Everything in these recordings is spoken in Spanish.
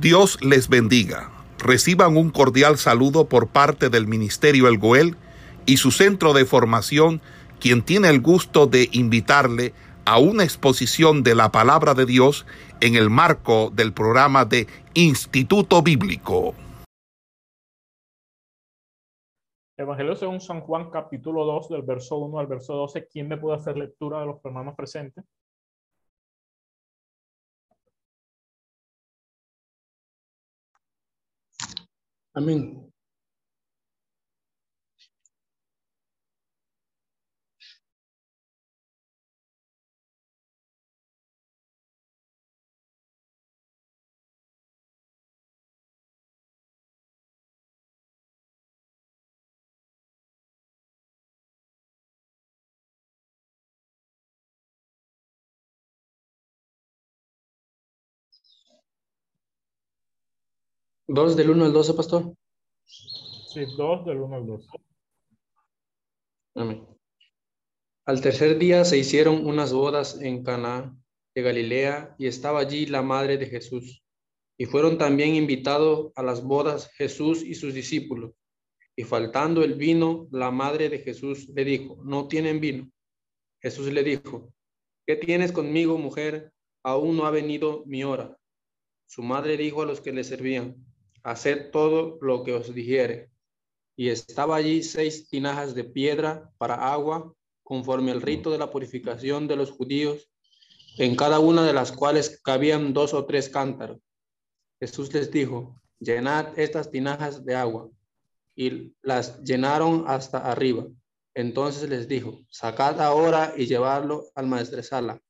Dios les bendiga. Reciban un cordial saludo por parte del Ministerio El Goel y su centro de formación, quien tiene el gusto de invitarle a una exposición de la palabra de Dios en el marco del programa de Instituto Bíblico. Evangelio según San Juan, capítulo 2, del verso 1 al verso 12. ¿Quién me puede hacer lectura de los hermanos presentes? Amén. Dos del 1 al 12, pastor. Sí, dos del 1 al 12. Amén. Al tercer día se hicieron unas bodas en Cana de Galilea y estaba allí la madre de Jesús. Y fueron también invitados a las bodas Jesús y sus discípulos. Y faltando el vino, la madre de Jesús le dijo, no tienen vino. Jesús le dijo, ¿qué tienes conmigo, mujer? Aún no ha venido mi hora. Su madre dijo a los que le servían, haced todo lo que os dijere. Y estaba allí seis tinajas de piedra para agua, conforme al rito de la purificación de los judíos, en cada una de las cuales cabían dos o tres cántaros. Jesús les dijo, llenad estas tinajas de agua. Y las llenaron hasta arriba. Entonces les dijo, sacad ahora y llevarlo al maestresala.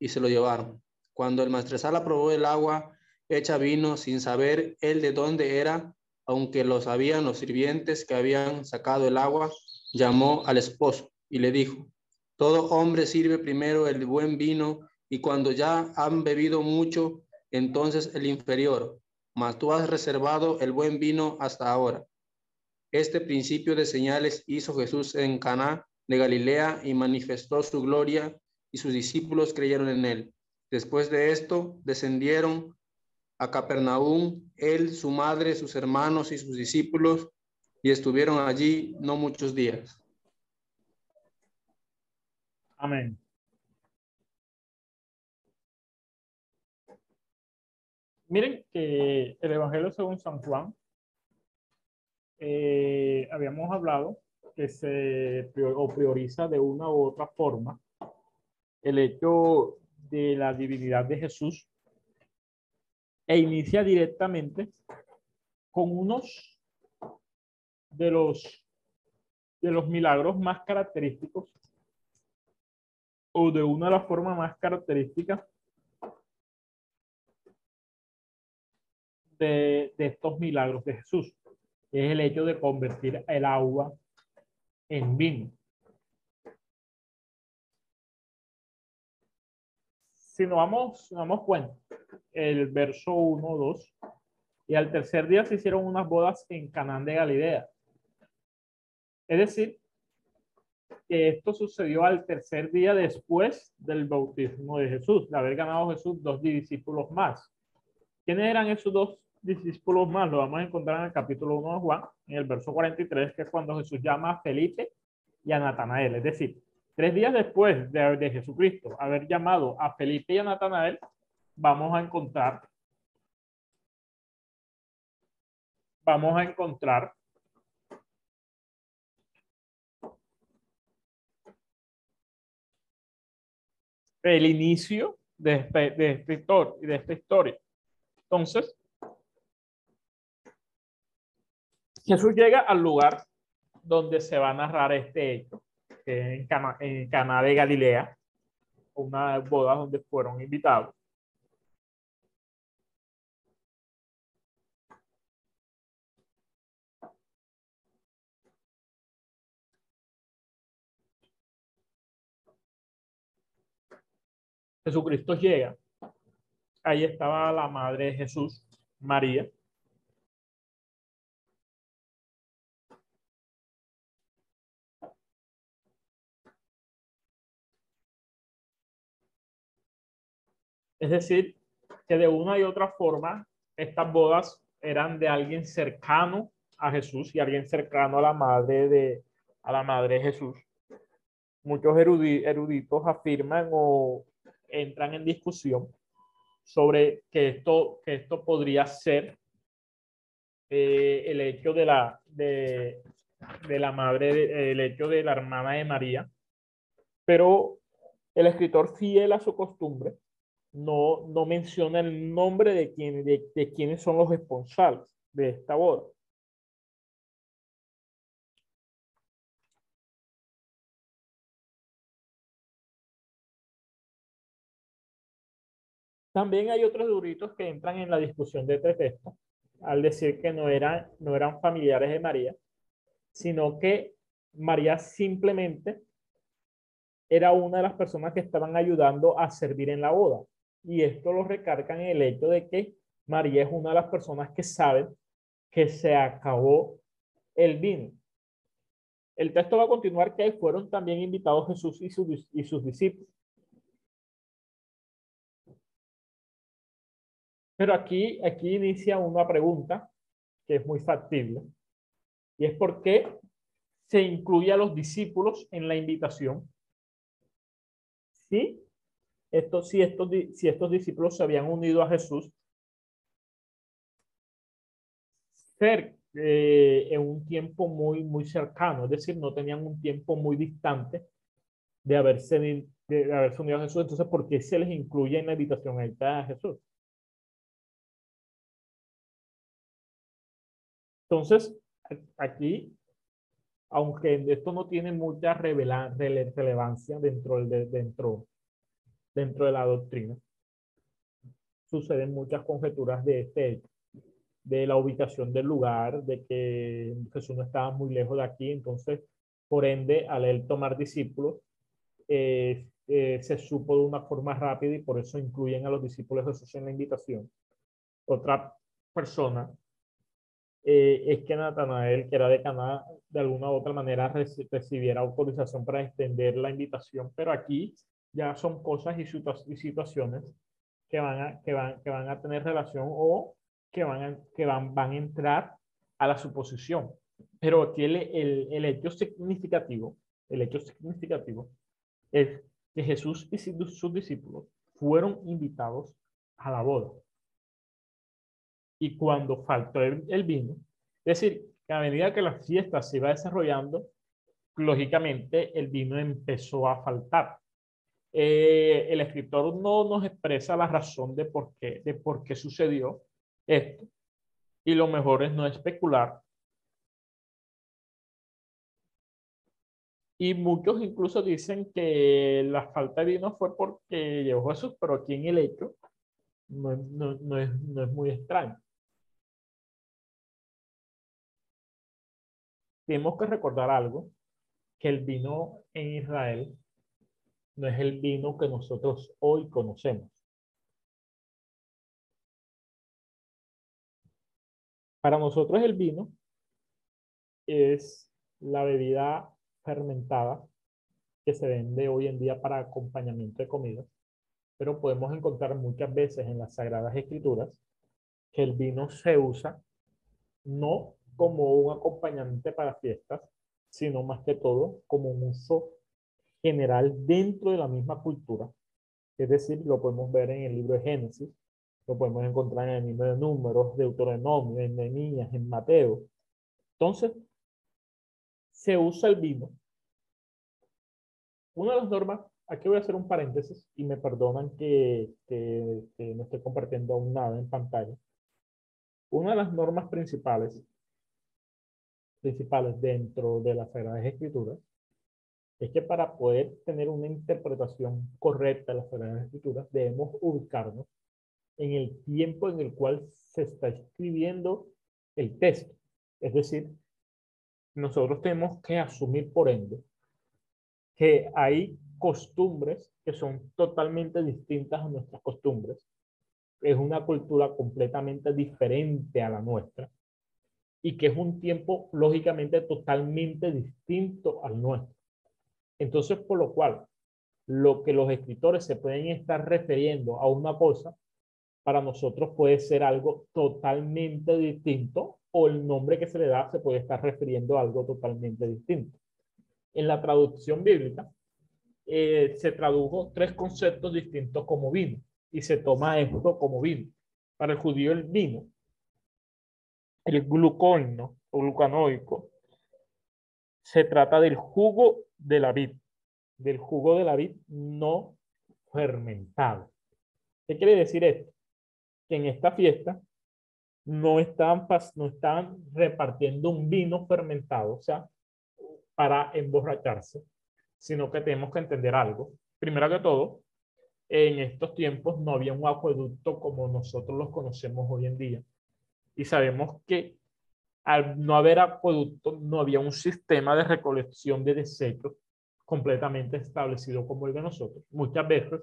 Y se lo llevaron. Cuando el maestresala probó el agua, hecha vino sin saber él de dónde era, aunque lo sabían los sirvientes que habían sacado el agua, llamó al esposo y le dijo, todo hombre sirve primero el buen vino y cuando ya han bebido mucho, entonces el inferior, mas tú has reservado el buen vino hasta ahora. Este principio de señales hizo Jesús en Caná de Galilea y manifestó su gloria y sus discípulos creyeron en él. Después de esto, descendieron a Capernaum, él, su madre, sus hermanos y sus discípulos, y estuvieron allí no muchos días. Amén. Miren que el Evangelio según San Juan, eh, habíamos hablado que se prioriza de una u otra forma el hecho de la divinidad de Jesús e inicia directamente con unos de los, de los milagros más característicos o de una de las formas más características de, de estos milagros de Jesús, es el hecho de convertir el agua en vino. Si nos vamos, nos damos cuenta, el verso 1, 2, y al tercer día se hicieron unas bodas en Canaán de Galilea. Es decir, que esto sucedió al tercer día después del bautismo de Jesús, de haber ganado Jesús dos discípulos más. ¿Quiénes eran esos dos discípulos más? Lo vamos a encontrar en el capítulo 1 de Juan, en el verso 43, que es cuando Jesús llama a Felipe y a Natanael. Es decir, tres días después de, Jesucristo haber llamado a Felipe y a Natanael, vamos a encontrar, vamos a encontrar el inicio de, este, de, este, de esta historia. Entonces, Jesús llega al lugar donde se va a narrar este hecho, en Cana, de Galilea, una boda donde fueron invitados. Jesucristo llega. Ahí estaba la madre de Jesús, María. Es decir, que de una y otra forma estas bodas eran de alguien cercano a Jesús y alguien cercano a la madre de, a la madre de Jesús. Muchos eruditos afirman o entran en discusión sobre que esto, que esto podría ser eh, el hecho de la, de, de la madre, el hecho de la hermana de María, pero el escritor fiel a su costumbre no, no menciona el nombre de, quién, de, de quiénes son los responsables de esta boda. También hay otros duritos que entran en la discusión de este texto al decir que no eran, no eran familiares de María, sino que María simplemente era una de las personas que estaban ayudando a servir en la boda. Y esto lo recargan en el hecho de que María es una de las personas que sabe que se acabó el vino. El texto va a continuar que fueron también invitados Jesús y sus, y sus discípulos. Pero aquí, aquí inicia una pregunta que es muy factible. Y es por qué se incluye a los discípulos en la invitación. ¿Sí? Esto, si, estos, si estos discípulos se habían unido a Jesús ser, eh, en un tiempo muy, muy cercano, es decir, no tenían un tiempo muy distante de haberse, de haberse unido a Jesús. Entonces, ¿por qué se les incluye en la invitación a Jesús? Entonces, aquí, aunque esto no tiene mucha relevancia dentro de, dentro, dentro de la doctrina, suceden muchas conjeturas de este hecho, de la ubicación del lugar, de que Jesús no estaba muy lejos de aquí, entonces, por ende, al él tomar discípulos, eh, eh, se supo de una forma rápida y por eso incluyen a los discípulos de Jesús en la invitación. Otra persona eh, es que Natanael, que era de Caná, de alguna u otra manera recibiera autorización para extender la invitación, pero aquí ya son cosas y, situaciones que van, a, que, van, que van a tener relación o que van a, que van, van entrar a la suposición. Pero aquí el, el, el hecho significativo, el hecho significativo es que Jesús y sus discípulos fueron invitados a la boda y cuando faltó el, vino. Es decir, que a medida que la fiesta se iba desarrollando, lógicamente el vino empezó a faltar. Eh, el escritor no nos expresa la razón de por qué, sucedió esto. Y lo mejor es no especular. Y muchos incluso dicen que la falta de vino fue porque llegó Jesús, pero aquí en el hecho no, es, no es muy extraño. tenemos que recordar algo, que el vino en Israel no es el vino que nosotros hoy conocemos. Para nosotros el vino es la bebida fermentada que se vende hoy en día para acompañamiento de comida, pero podemos encontrar muchas veces en las Sagradas Escrituras que el vino se usa no como un acompañante para fiestas, sino más que todo como un uso general dentro de la misma cultura. Es decir, lo podemos ver en el libro de Génesis, lo podemos encontrar en el libro de Números, Deuteronomio, en Nehemías, en Mateo. Entonces, se usa el vino. Una de las normas, aquí voy a hacer un paréntesis y me perdonan que, que, que no esté compartiendo aún nada en pantalla. Una de las normas principales principales dentro de las Sagradas Escrituras es que para poder tener una interpretación correcta de las Sagradas Escrituras debemos ubicarnos en el tiempo en el cual se está escribiendo el texto. Es decir, nosotros tenemos que asumir por ende que hay costumbres que son totalmente distintas a nuestras costumbres. Es una cultura completamente diferente a la nuestra y que es un tiempo lógicamente totalmente distinto al nuestro. Entonces, por lo cual, lo que los escritores se pueden estar refiriendo a una cosa, para nosotros puede ser algo totalmente distinto o el nombre que se le da se puede estar refiriendo a algo totalmente distinto. En la traducción bíblica eh, se tradujo tres conceptos distintos como vino y se toma esto como vino. Para el judío el vino, el glucoino o glucanoico, se trata del jugo de la vid, del jugo de la vid no fermentado. ¿Qué quiere decir esto? Que en esta fiesta no están, no están repartiendo un vino fermentado, o sea, para emborracharse, sino que tenemos que entender algo. Primero que todo, en estos tiempos no había un acueducto como nosotros los conocemos hoy en día. Y sabemos que al no haber acueducto, no había un sistema de recolección de desechos completamente establecido como el de nosotros. Muchas veces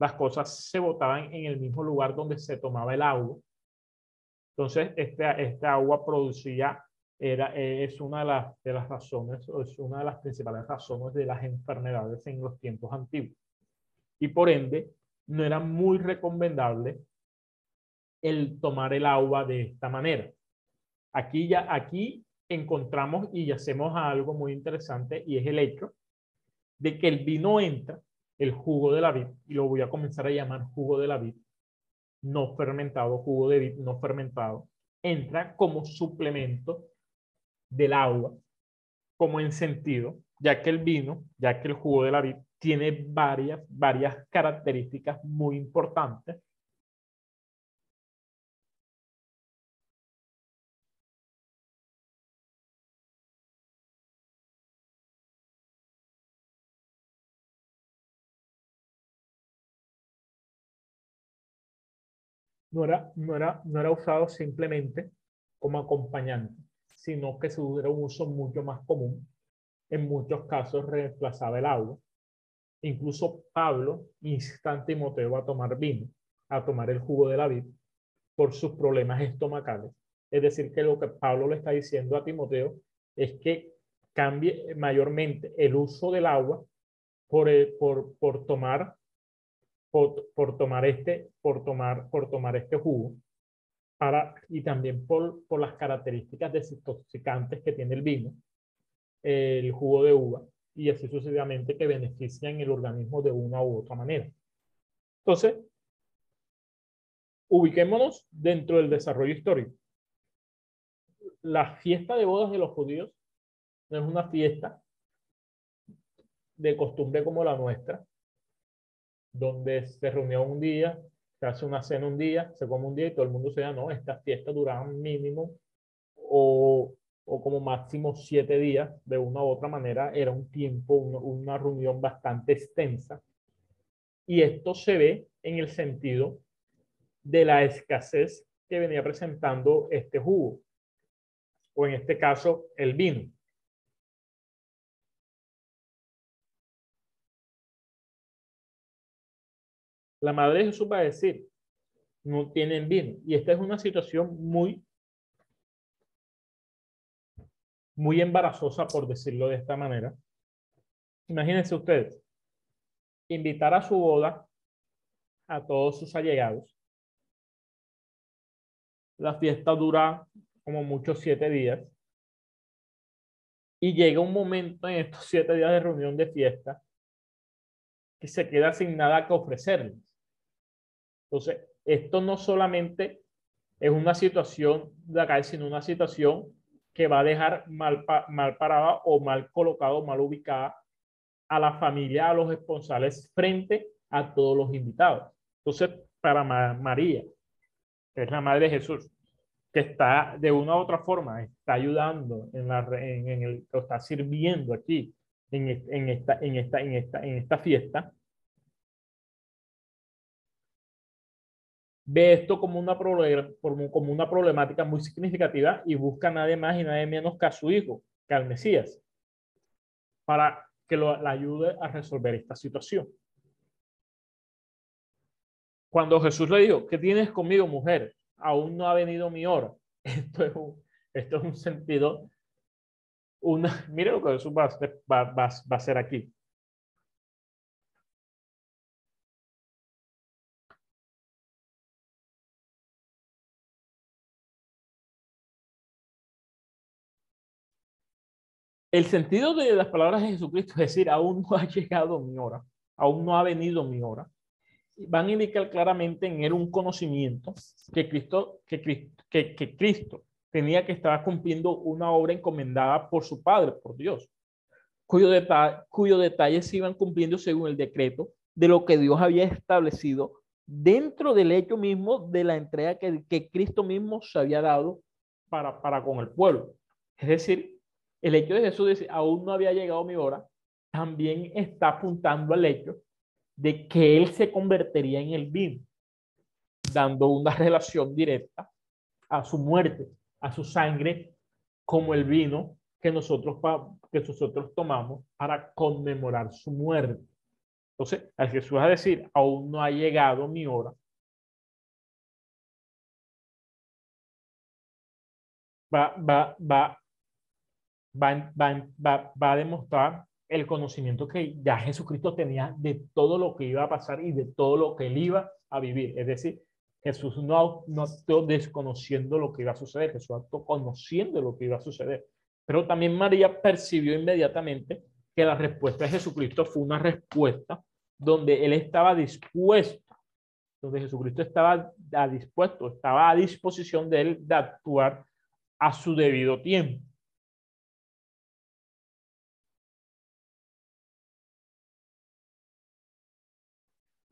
las cosas se botaban en el mismo lugar donde se tomaba el agua. Entonces, esta, esta agua producía era, es una de las, de las razones, es una de las principales razones de las enfermedades en los tiempos antiguos. Y por ende, no era muy recomendable el tomar el agua de esta manera. Aquí ya, aquí encontramos y hacemos algo muy interesante y es el hecho de que el vino entra, el jugo de la vid, y lo voy a comenzar a llamar jugo de la vid, no fermentado, jugo de vid no fermentado, entra como suplemento del agua como en sentido, ya que el vino, ya que el jugo de la vid tiene varias, varias características muy importantes no era, no era, no era usado simplemente como acompañante, sino que se era un uso mucho más común. En muchos casos reemplazaba el agua. Incluso Pablo insta a Timoteo a tomar vino, a tomar el jugo de la vid, por sus problemas estomacales. Es decir, que lo que Pablo le está diciendo a Timoteo es que cambie mayormente el uso del agua por, por, por tomar por, tomar este por tomar por tomar este jugo y también por, por las características desintoxicantes que tiene el vino, el jugo de uva, y así sucesivamente que benefician el organismo de una u otra manera. Entonces, ubiquémonos dentro del desarrollo histórico. La fiesta de bodas de los judíos no es una fiesta de costumbre como la nuestra, donde se reunió un día, se hace una cena un día, se come un día y todo el mundo se da, no, estas fiestas duraban mínimo o, o, como máximo siete días, de una u otra manera, era un tiempo, una, una reunión bastante extensa. Y esto se ve en el sentido de la escasez que venía presentando este jugo, o en este caso el vino. La madre de Jesús va a decir, no tienen vino. Y esta es una situación muy, muy embarazosa, por decirlo de esta manera. Imagínense ustedes, invitar a su boda a todos sus allegados. La fiesta dura como muchos siete días. Y llega un momento en estos siete días de reunión de fiesta que se queda sin nada que ofrecerles. Entonces, esto no solamente es una situación de acá, sino una situación que va a dejar mal, mal parada o mal colocado, mal ubicada a la familia, a los responsables frente a todos los invitados. Entonces, para María, que es la madre de Jesús, que está de una u otra forma, está ayudando en, la, en, el, está sirviendo aquí en, en, esta, en, esta, en, esta, en esta fiesta, ve esto como una, como una problemática muy significativa y busca nadie más y nadie menos que a su hijo, que al Mesías, para que lo, la ayude a resolver esta situación. Cuando Jesús le dijo, ¿qué tienes conmigo, mujer? Aún no ha venido mi hora. Esto es un, esto es un sentido, una, mire lo que Jesús va va, va, va a hacer aquí. El sentido de las palabras de Jesucristo es decir, aún no ha llegado mi hora, aún no ha venido mi hora. Van a indicar claramente en él un conocimiento que Cristo, tenía que estar cumpliendo una obra encomendada por su Padre, por Dios, cuyos detalles se iban cumpliendo según el decreto de lo que Dios había establecido dentro del hecho mismo de la entrega que, que Cristo mismo se había dado para, para con el pueblo. Es decir, el hecho de Jesús decir, aún no había llegado mi hora, también está apuntando al hecho de que Él se convertiría en el vino, dando una relación directa a su muerte a su sangre como el vino que nosotros, que nosotros tomamos para conmemorar su muerte. Entonces, al Jesús a decir, aún no ha llegado mi hora, va, va, va, va, va, va a demostrar el conocimiento que ya Jesucristo tenía de todo lo que iba a pasar y de todo lo que él iba a vivir. Es decir, Jesús no, no actuó desconociendo lo que iba a suceder, Jesús actuó conociendo lo que iba a suceder. Pero también María percibió inmediatamente que la respuesta de Jesucristo fue una respuesta donde él estaba dispuesto, donde Jesucristo estaba dispuesto, estaba a disposición de él de actuar a su debido tiempo.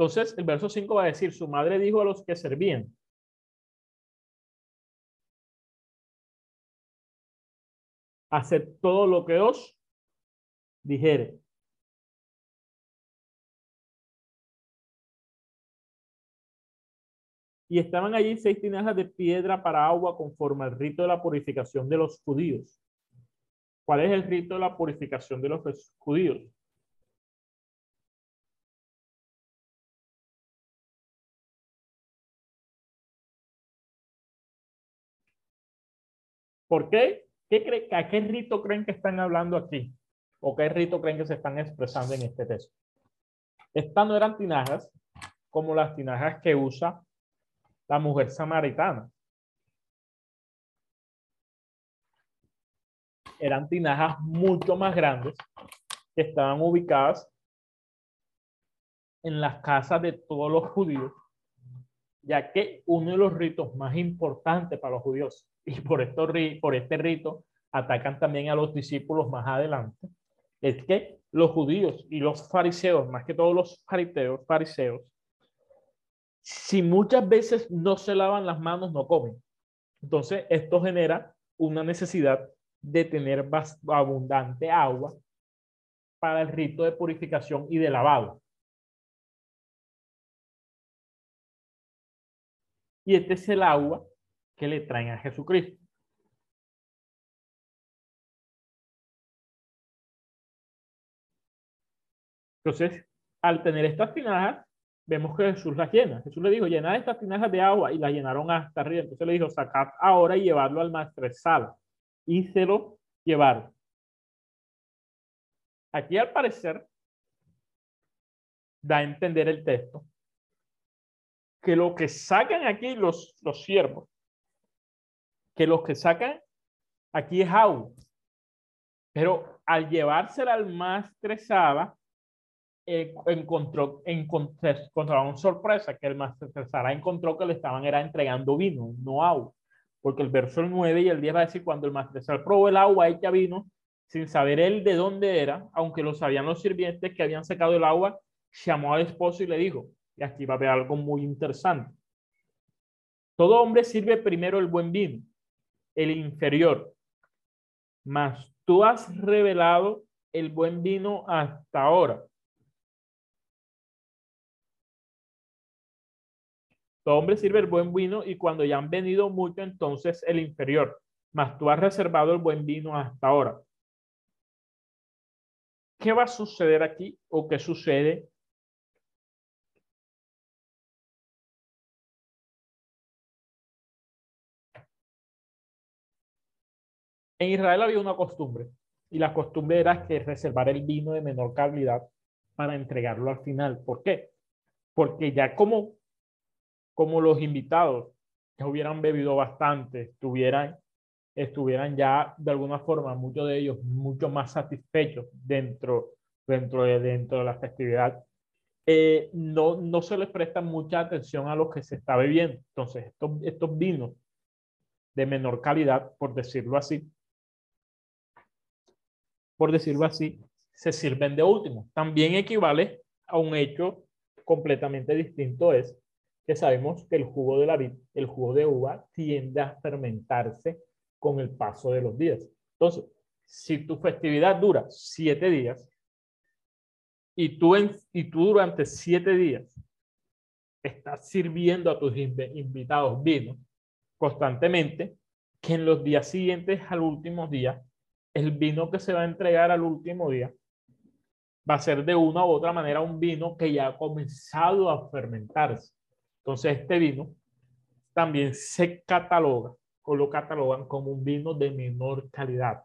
Entonces, el verso 5 va a decir, su madre dijo a los que servían, haced todo lo que os dijere. Y estaban allí seis tinajas de piedra para agua conforme al rito de la purificación de los judíos. ¿Cuál es el rito de la purificación de los judíos? ¿Por qué? ¿Qué cree, ¿A qué rito creen que están hablando aquí? ¿O qué rito creen que se están expresando en este texto? Estas no eran tinajas como las tinajas que usa la mujer samaritana. Eran tinajas mucho más grandes que estaban ubicadas en las casas de todos los judíos, ya que uno de los ritos más importantes para los judíos y por, esto, por este rito atacan también a los discípulos más adelante, es que los judíos y los fariseos, más que todos los fariseos, fariseos, si muchas veces no se lavan las manos, no comen. Entonces, esto genera una necesidad de tener abundante agua para el rito de purificación y de lavado. Y este es el agua que le traen a Jesucristo. Entonces, al tener estas tinajas, vemos que Jesús las llena. Jesús le dijo, llenad estas tinajas de agua y las llenaron hasta arriba. Entonces le dijo, sacad ahora y llevarlo al maestresala. Y se lo llevaron. Aquí al parecer da a entender el texto que lo que sacan aquí los, los siervos que los que sacan aquí es agua. Pero al llevársela al más estresada, eh, encontró, una sorpresa, que el más estresada encontró que le estaban era entregando vino, no agua. Porque el verso 9 y el 10 va a decir, cuando el más estresado probó el agua hecha vino, sin saber él de dónde era, aunque lo sabían los sirvientes que habían sacado el agua, llamó al esposo y le dijo, y aquí va a haber algo muy interesante. Todo hombre sirve primero el buen vino el inferior, mas tú has revelado el buen vino hasta ahora. Todo hombre sirve el buen vino y cuando ya han venido mucho, entonces el inferior. Mas tú has reservado el buen vino hasta ahora. ¿Qué va a suceder aquí o qué sucede En Israel había una costumbre y la costumbre era que reservar el vino de menor calidad para entregarlo al final. ¿Por qué? Porque ya como, como los invitados ya hubieran bebido bastante, estuvieran estuvieran ya de alguna forma, muchos de ellos mucho más satisfechos dentro, dentro, de, dentro de la festividad, eh, no, no se les presta mucha atención a lo que se está bebiendo. Entonces, estos, estos vinos de menor calidad, por decirlo así, por decirlo así, se sirven de último. También equivale a un hecho completamente distinto es que sabemos que el jugo de la vid, el jugo de uva, tiende a fermentarse con el paso de los días. Entonces, si tu festividad dura siete días y tú, en, y tú durante siete días estás sirviendo a tus invitados vino constantemente, que en los días siguientes al último día, el vino que se va a entregar al último día va a ser de una u otra manera un vino que ya ha comenzado a fermentarse. Entonces este vino también se cataloga o lo catalogan como un vino de menor calidad.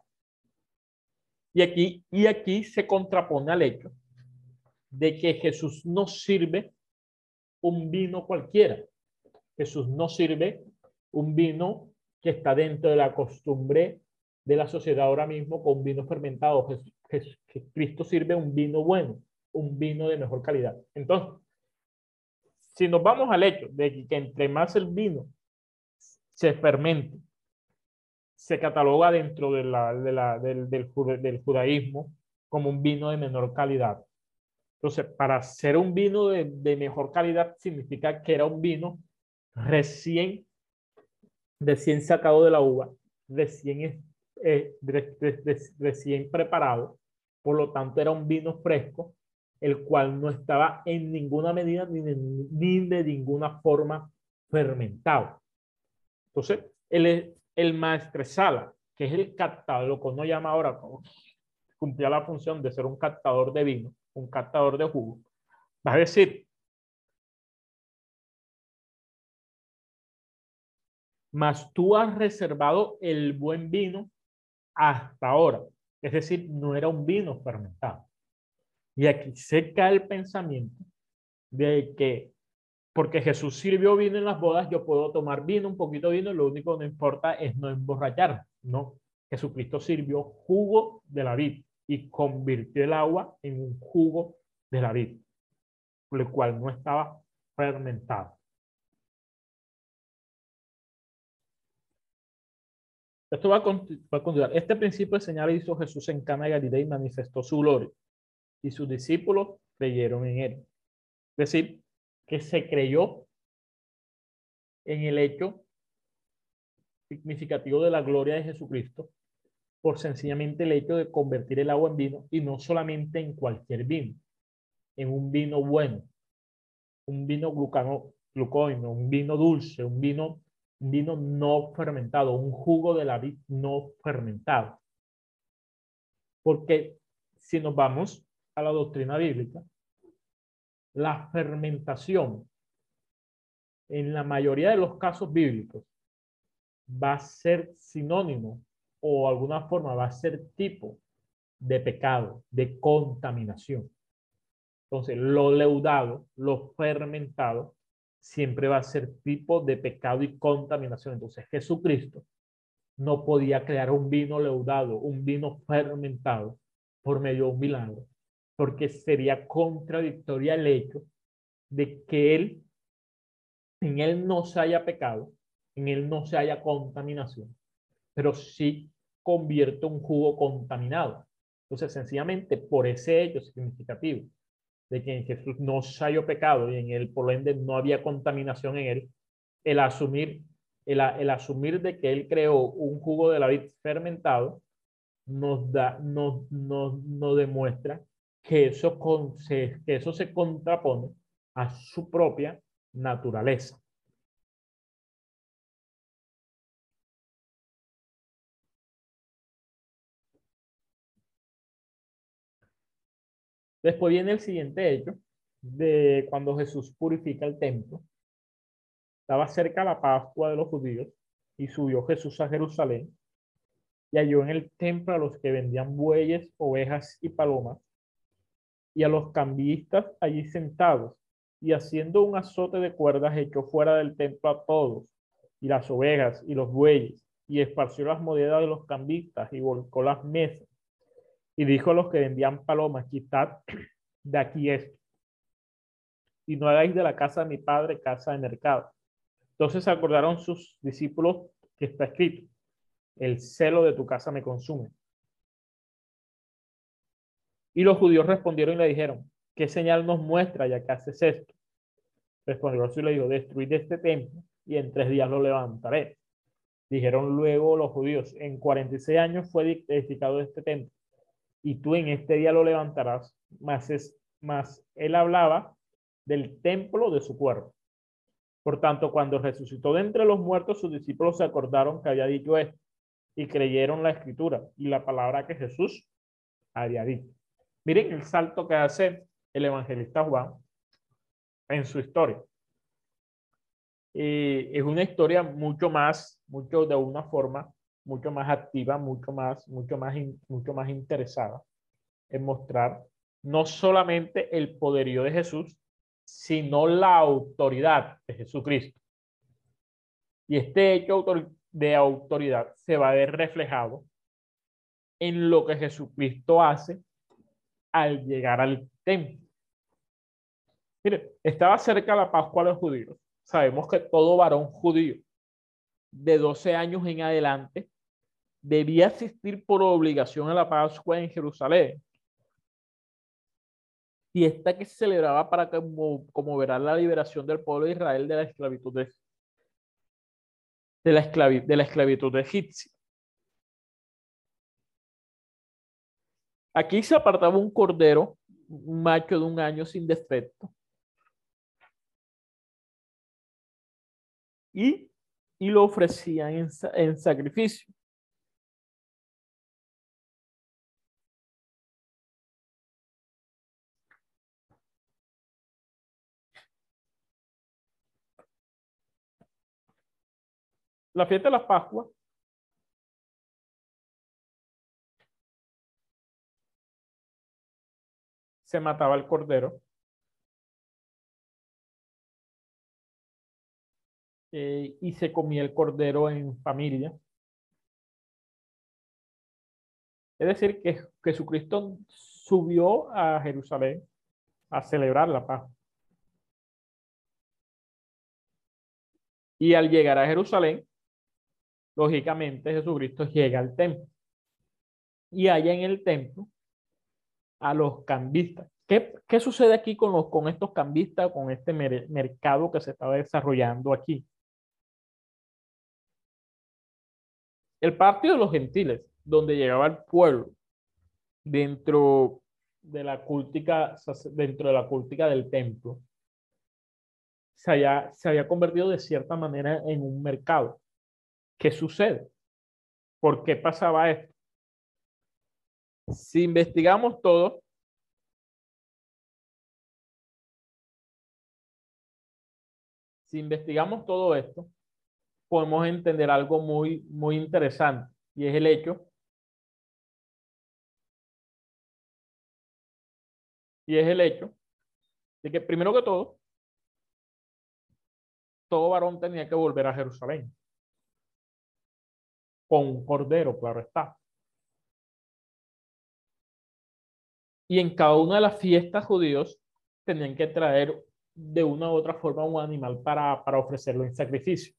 Y aquí, y aquí se contrapone al hecho de que Jesús no sirve un vino cualquiera. Jesús no sirve un vino que está dentro de la costumbre de la sociedad ahora mismo con vino fermentado. Cristo sirve un vino bueno, un vino de mejor calidad. Entonces, si nos vamos al hecho de que entre más el vino se fermente, se cataloga dentro de la, de la, del, del, del judaísmo como un vino de menor calidad. Entonces, para ser un vino de, de, mejor calidad significa que era un vino recién, recién sacado de la uva, recién eh, recién preparado, por lo tanto era un vino fresco, el cual no estaba en ninguna medida ni de, ni ninguna forma fermentado. Entonces, el, el maestresala, que es el captador, lo que uno llama ahora, cumplía la función de ser un captador de vino, un captador de jugo, va a decir, mas tú has reservado el buen vino hasta ahora. Es decir, no era un vino fermentado. Y aquí se cae el pensamiento de que porque Jesús sirvió vino en las bodas, yo puedo tomar vino, un poquito de vino, lo único que no importa es no emborrachar. No, Jesucristo sirvió jugo de la vid y convirtió el agua en un jugo de la vid, el cual no estaba fermentado. Esto va a, continuar. Este principio de señal hizo Jesús en Cana de Galilea y manifestó su gloria. Y sus discípulos creyeron en él. Es decir, que se creyó en el hecho significativo de la gloria de Jesucristo por sencillamente el hecho de convertir el agua en vino y no solamente en cualquier vino, en un vino bueno, un vino glucano, glucóino, un vino dulce, un vino vino no fermentado, un jugo de la vid no fermentado. Porque si nos vamos a la doctrina bíblica, la fermentación en la mayoría de los casos bíblicos va a ser sinónimo o alguna forma va a ser tipo de pecado, de contaminación. Entonces, lo leudado, lo fermentado, siempre va a ser tipo de pecado y contaminación. Entonces Jesucristo no podía crear un vino leudado, un vino fermentado por medio de un milagro, porque sería contradictoria el hecho de que él, en él no se haya pecado, en él no se haya contaminación, pero sí convierte un jugo contaminado. Entonces, sencillamente por ese hecho significativo, de que en Jesús no se halló pecado y en él, por lo ende, no había contaminación en él, el asumir, el, el asumir de que él creó un jugo de la vid fermentado, nos, da, nos, nos, nos demuestra que eso, con, se, que eso se contrapone a su propia naturaleza. Después viene el siguiente hecho de cuando Jesús purifica el templo. Estaba cerca la Pascua de los judíos y subió Jesús a Jerusalén y halló en el templo a los que vendían bueyes, ovejas y palomas y a los cambistas allí sentados y haciendo un azote de cuerdas echó fuera del templo a todos y las ovejas y los bueyes y esparció las monedas de los cambistas y volcó las mesas. Y dijo a los que vendían palomas, quitad de aquí esto. Y no hagáis de la casa de mi padre casa de mercado. Entonces acordaron sus discípulos que está escrito, el celo de tu casa me consume. Y los judíos respondieron y le dijeron, ¿qué señal nos muestra ya que haces esto? Respondió Jesús y le dijo, destruid este templo y en tres días lo levantaré. Dijeron luego los judíos, en 46 años fue edificado este templo y tú en este día lo levantarás. Más, es, más él hablaba del templo de su cuerpo. Por tanto, cuando resucitó de entre los muertos, sus discípulos se acordaron que había dicho esto y creyeron la escritura y la palabra que Jesús había dicho. Miren el salto que hace el evangelista Juan en su historia. Y es una historia mucho más, mucho de una forma mucho más activa, mucho más, mucho más, mucho más interesada en mostrar no solamente el poderío de Jesús, sino la autoridad de Jesucristo. Y este hecho de autoridad se va a ver reflejado en lo que Jesucristo hace al llegar al templo. Mire, estaba cerca la Pascua de los judíos. Sabemos que todo varón judío de 12 años en adelante debía asistir por obligación a la Pascua en Jerusalén. Fiesta que se celebraba para verá la liberación del pueblo de Israel de la esclavitud de, de la, esclavitud, de la esclavitud egipcia. Aquí se apartaba un cordero, un macho de un año sin defecto. Y, y lo ofrecían en, en sacrificio. La fiesta de la Pascua se mataba el cordero. Eh, y se comía el cordero en familia. Es decir, que Jesucristo subió a Jerusalén a celebrar la Pascua. Y al llegar a Jerusalén, lógicamente Jesucristo llega al templo. Y allá en el templo a los cambistas. ¿Qué, qué sucede aquí con, los, con estos cambistas, con este mercado que se estaba desarrollando aquí? El patio de los gentiles, donde llegaba el pueblo, dentro de la cultica, dentro de la cultica del templo, se, haya, se había convertido de cierta manera en un mercado. ¿Qué sucede? ¿Por qué pasaba esto? Si investigamos todo, si investigamos todo esto, podemos entender algo muy, muy interesante y es el hecho y es el hecho de que primero que todo, todo varón tenía que volver a Jerusalén con un cordero, claro está. Y en cada una de las fiestas judíos tenían que traer de una u otra forma un animal para, para ofrecerlo en sacrificio.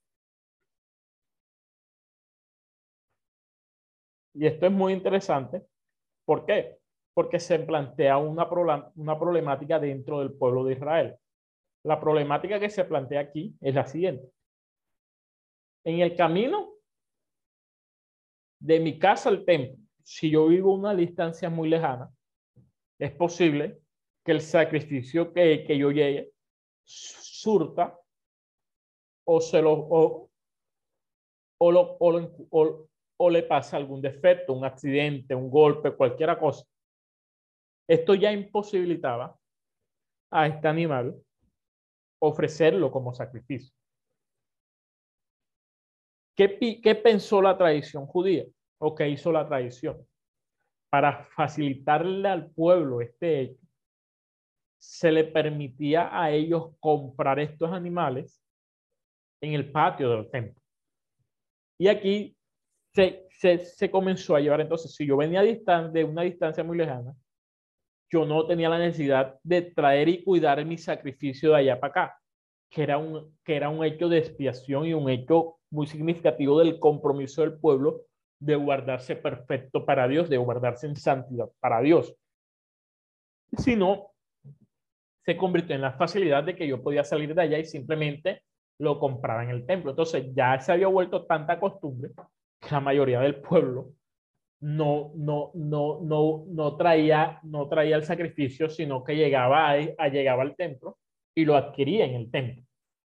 Y esto es muy interesante. ¿Por qué? Porque se plantea una, una problemática dentro del pueblo de Israel. La problemática que se plantea aquí es la siguiente. En el camino de mi casa al templo, si yo vivo una distancia muy lejana, es posible que el sacrificio que, que yo llegue surta o se lo o, o, lo, o, o le pasa algún defecto, un accidente, un golpe, cualquier cosa. Esto ya imposibilitaba a este animal ofrecerlo como sacrificio. ¿Qué, ¿Qué, pensó la tradición judía o qué hizo la tradición? Para facilitarle al pueblo este hecho, se le permitía a ellos comprar estos animales en el patio del templo. Y aquí se, se comenzó a llevar. Entonces, si yo venía de una distancia muy lejana, yo no tenía la necesidad de traer y cuidar mi sacrificio de allá para acá, que era un, que era un hecho de expiación y un hecho muy significativo del compromiso del pueblo de guardarse perfecto para Dios, de guardarse en santidad para Dios. Sino, se convirtió en la facilidad de que yo podía salir de allá y simplemente lo compraba en el templo. Entonces ya se había vuelto tanta costumbre que la mayoría del pueblo no, no, no, no, no, traía, no traía el sacrificio, sino que llegaba, a, llegaba al templo y lo adquiría en el templo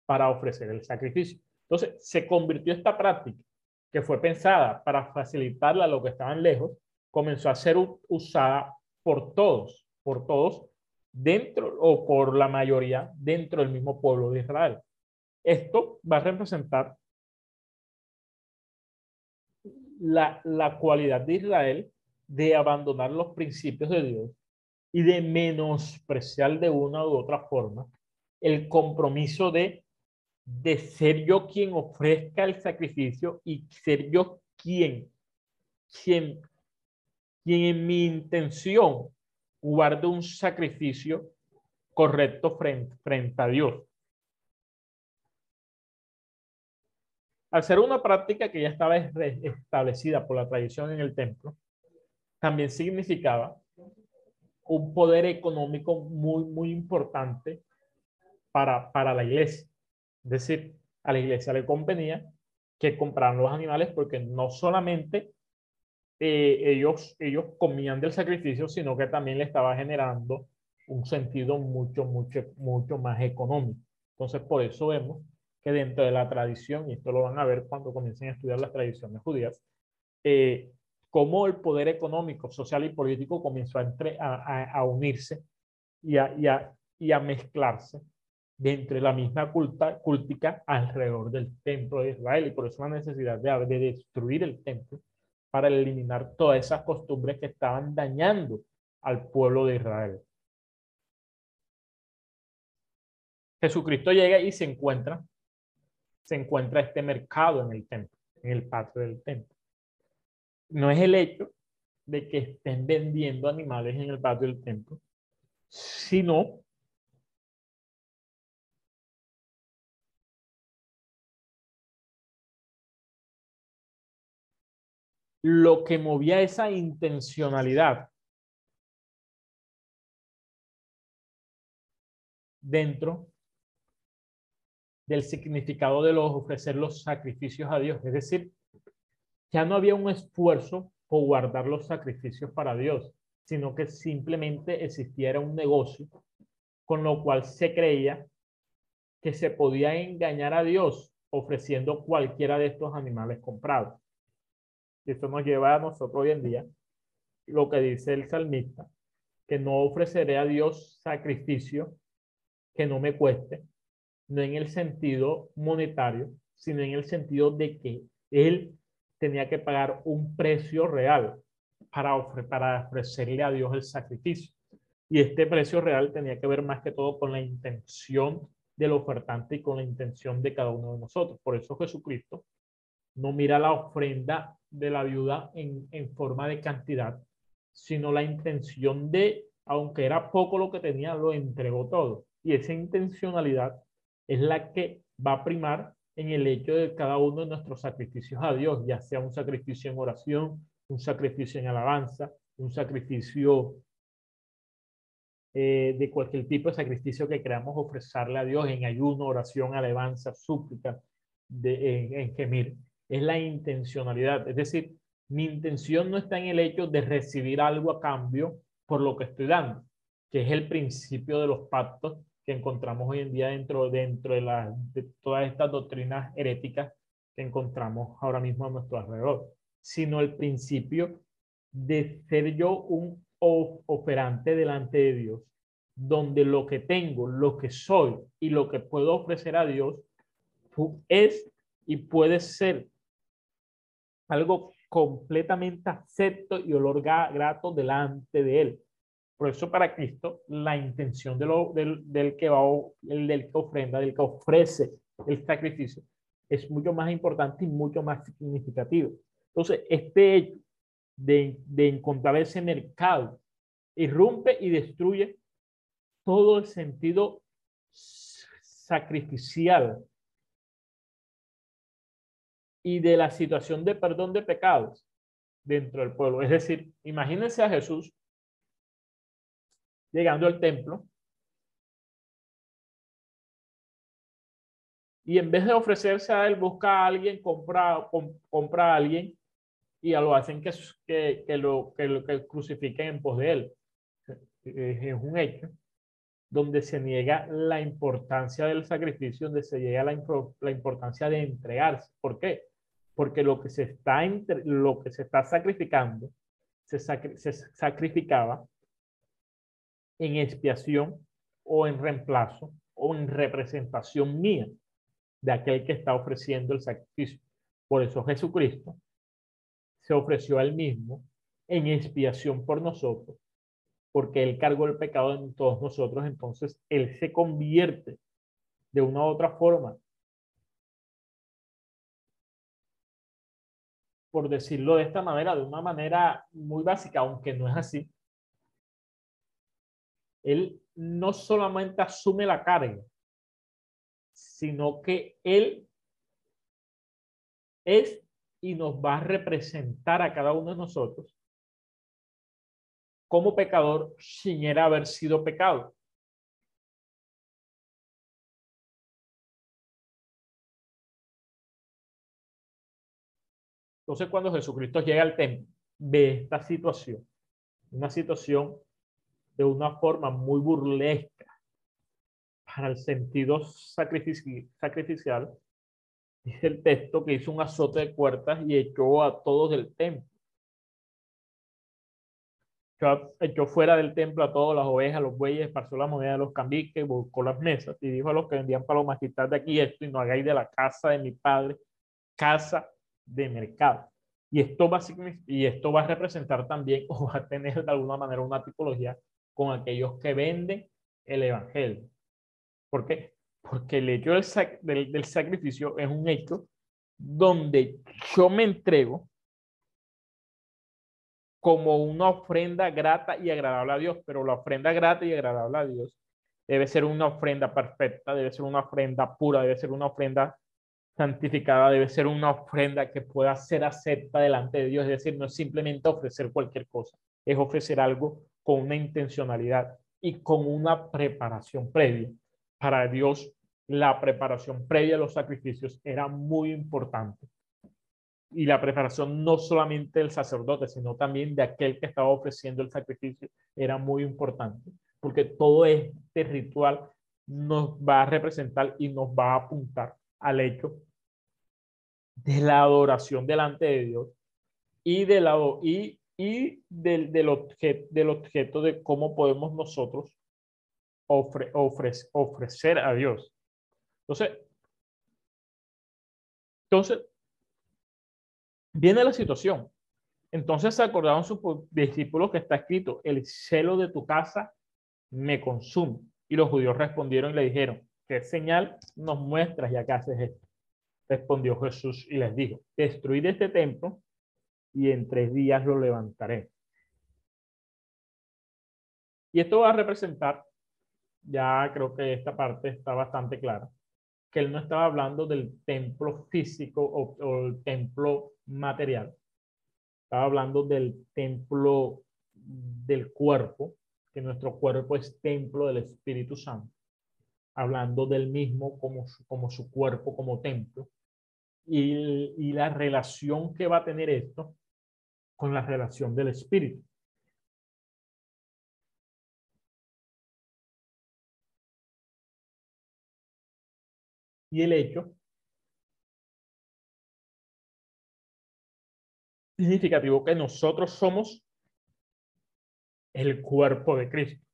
para ofrecer el sacrificio. Entonces se convirtió esta práctica que fue pensada para facilitarla a los que estaban lejos, comenzó a ser usada por todos, por todos dentro o por la mayoría dentro del mismo pueblo de Israel. Esto va a representar la, la cualidad de Israel de abandonar los principios de Dios y de menospreciar de una u otra forma el compromiso de, de ser yo quien ofrezca el sacrificio y ser yo quien, quien, quien en mi intención guarde un sacrificio correcto frente, frente a Dios. Al ser una práctica que ya estaba establecida por la tradición en el templo, también significaba un poder económico muy, muy importante para, para la iglesia. Es decir, a la iglesia le convenía que compraran los animales porque no solamente eh, ellos, ellos comían del sacrificio, sino que también le estaba generando un sentido mucho, mucho, mucho más económico. Entonces, por eso vemos que dentro de la tradición, y esto lo van a ver cuando comiencen a estudiar las tradiciones judías, eh, cómo el poder económico, social y político comenzó a, entre, a, a, unirse y a, y, y a, mezclarse dentro de la misma culta, cultica alrededor del templo de Israel. Y por eso la necesidad de, de destruir el templo para eliminar todas esas costumbres que estaban dañando al pueblo de Israel. Jesucristo llega y se encuentra se encuentra este mercado en el templo, en el patio del templo. No es el hecho de que estén vendiendo animales en el patio del templo, sino lo que movía esa intencionalidad dentro del significado de los ofrecer los sacrificios a Dios. Es decir, ya no había un esfuerzo por guardar los sacrificios para Dios, sino que simplemente existiera un negocio con lo cual se creía que se podía engañar a Dios ofreciendo cualquiera de estos animales comprados. Y esto nos lleva a nosotros hoy en día lo que dice el salmista, que no ofreceré a Dios sacrificio que no me cueste, no en el sentido monetario, sino en el sentido de que él tenía que pagar un precio real para, ofrecerle a Dios el sacrificio. Y este precio real tenía que ver más que todo con la intención del ofertante y con la intención de cada uno de nosotros. Por eso Jesucristo no mira la ofrenda de la viuda en, en forma de cantidad, sino la intención de, aunque era poco lo que tenía, lo entregó todo. Y esa intencionalidad es la que va a primar en el hecho de cada uno de nuestros sacrificios a Dios, ya sea un sacrificio en oración, un sacrificio en alabanza, un sacrificio eh, de cualquier tipo de sacrificio que queramos ofrecerle a Dios en ayuno, oración, alabanza, súplica, en, en gemir. Es la intencionalidad. Es decir, mi intención no está en el hecho de recibir algo a cambio por lo que estoy dando, que es el principio de los pactos que encontramos hoy en día dentro, dentro de, la, de todas estas doctrinas heréticas que encontramos ahora mismo a nuestro alrededor, sino el principio de ser yo un operante delante de Dios, donde lo que tengo, lo que soy y lo que puedo ofrecer a Dios es y puede ser algo completamente acepto y olor grato delante de Él. Por eso para Cristo la intención de lo, del, del, que va, el, del que ofrenda, del que ofrece el sacrificio, es mucho más importante y mucho más significativo. Entonces, este hecho de, de encontrar ese mercado irrumpe y destruye todo el sentido sacrificial y de la situación de perdón de pecados dentro del pueblo. Es decir, imagínense a Jesús llegando al templo y en vez de ofrecerse a él, busca a alguien, compra, compra a alguien y lo hacen que, que, lo, que lo que crucifiquen en pos de él. Es un hecho donde se niega la importancia del sacrificio, donde se llega la, la importancia de entregarse. ¿Por qué? Porque lo que se está, lo que se está sacrificando se, se sacrificaba en expiación o en reemplazo o en representación mía de aquel que está ofreciendo el sacrificio. Por eso Jesucristo se ofreció a él mismo en expiación por nosotros porque Él cargó el pecado en todos nosotros, entonces Él se convierte de una u otra forma, por decirlo de esta manera, de una manera muy básica, aunque no es así. Él no solamente asume la carga, sino que Él es y nos va a representar a cada uno de nosotros como pecador sin haber sido pecado. Entonces, cuando Jesucristo llega al templo, ve esta situación, una situación de una forma muy burlesca para el sentido sacrificial, dice el texto que hizo un azote de puertas y echó a todos del templo. Echó fuera del templo a todas las ovejas, los bueyes, pasó la moneda de los cambiques, buscó las mesas y dijo a los que vendían palomas, quitad de aquí esto y no hagáis de la casa de mi padre casa de mercado. Y esto, va a, y esto va a representar también o va a tener de alguna manera una tipología con aquellos que venden el evangelio. ¿Por qué? Porque el hecho del, del sacrificio es un hecho donde yo me entrego como una ofrenda grata y agradable a Dios, pero la ofrenda grata y agradable a Dios debe ser una ofrenda perfecta, debe ser una ofrenda pura, debe ser una ofrenda santificada, debe ser una ofrenda que pueda ser acepta delante de Dios, es decir, no es simplemente ofrecer cualquier cosa, es ofrecer algo con una intencionalidad y con una preparación previa. Para Dios, la preparación previa a los sacrificios era muy importante y la preparación no solamente del sacerdote, sino también de aquel que estaba ofreciendo el sacrificio era muy importante, porque todo este ritual nos va a representar y nos va a apuntar al hecho de la adoración delante de Dios y, de la, y, y del, del, objeto, del objeto de cómo podemos nosotros ofre, ofrecer a Dios. Entonces, entonces, Viene la situación. Entonces se acordaron sus discípulos que está escrito, el celo de tu casa me consume. Y los judíos respondieron y le dijeron, ¿qué señal nos muestras ya que haces esto? Respondió Jesús y les dijo, destruid este templo y en tres días lo levantaré. Y esto va a representar, ya creo que esta parte está bastante clara, que él no estaba hablando del templo físico o, el templo material. Estaba hablando del templo del cuerpo, que nuestro cuerpo es templo del Espíritu Santo, hablando del mismo como como su cuerpo, como templo, y, la relación que va a tener esto con la relación del Espíritu. Y el hecho significativo que nosotros somos el cuerpo de Cristo.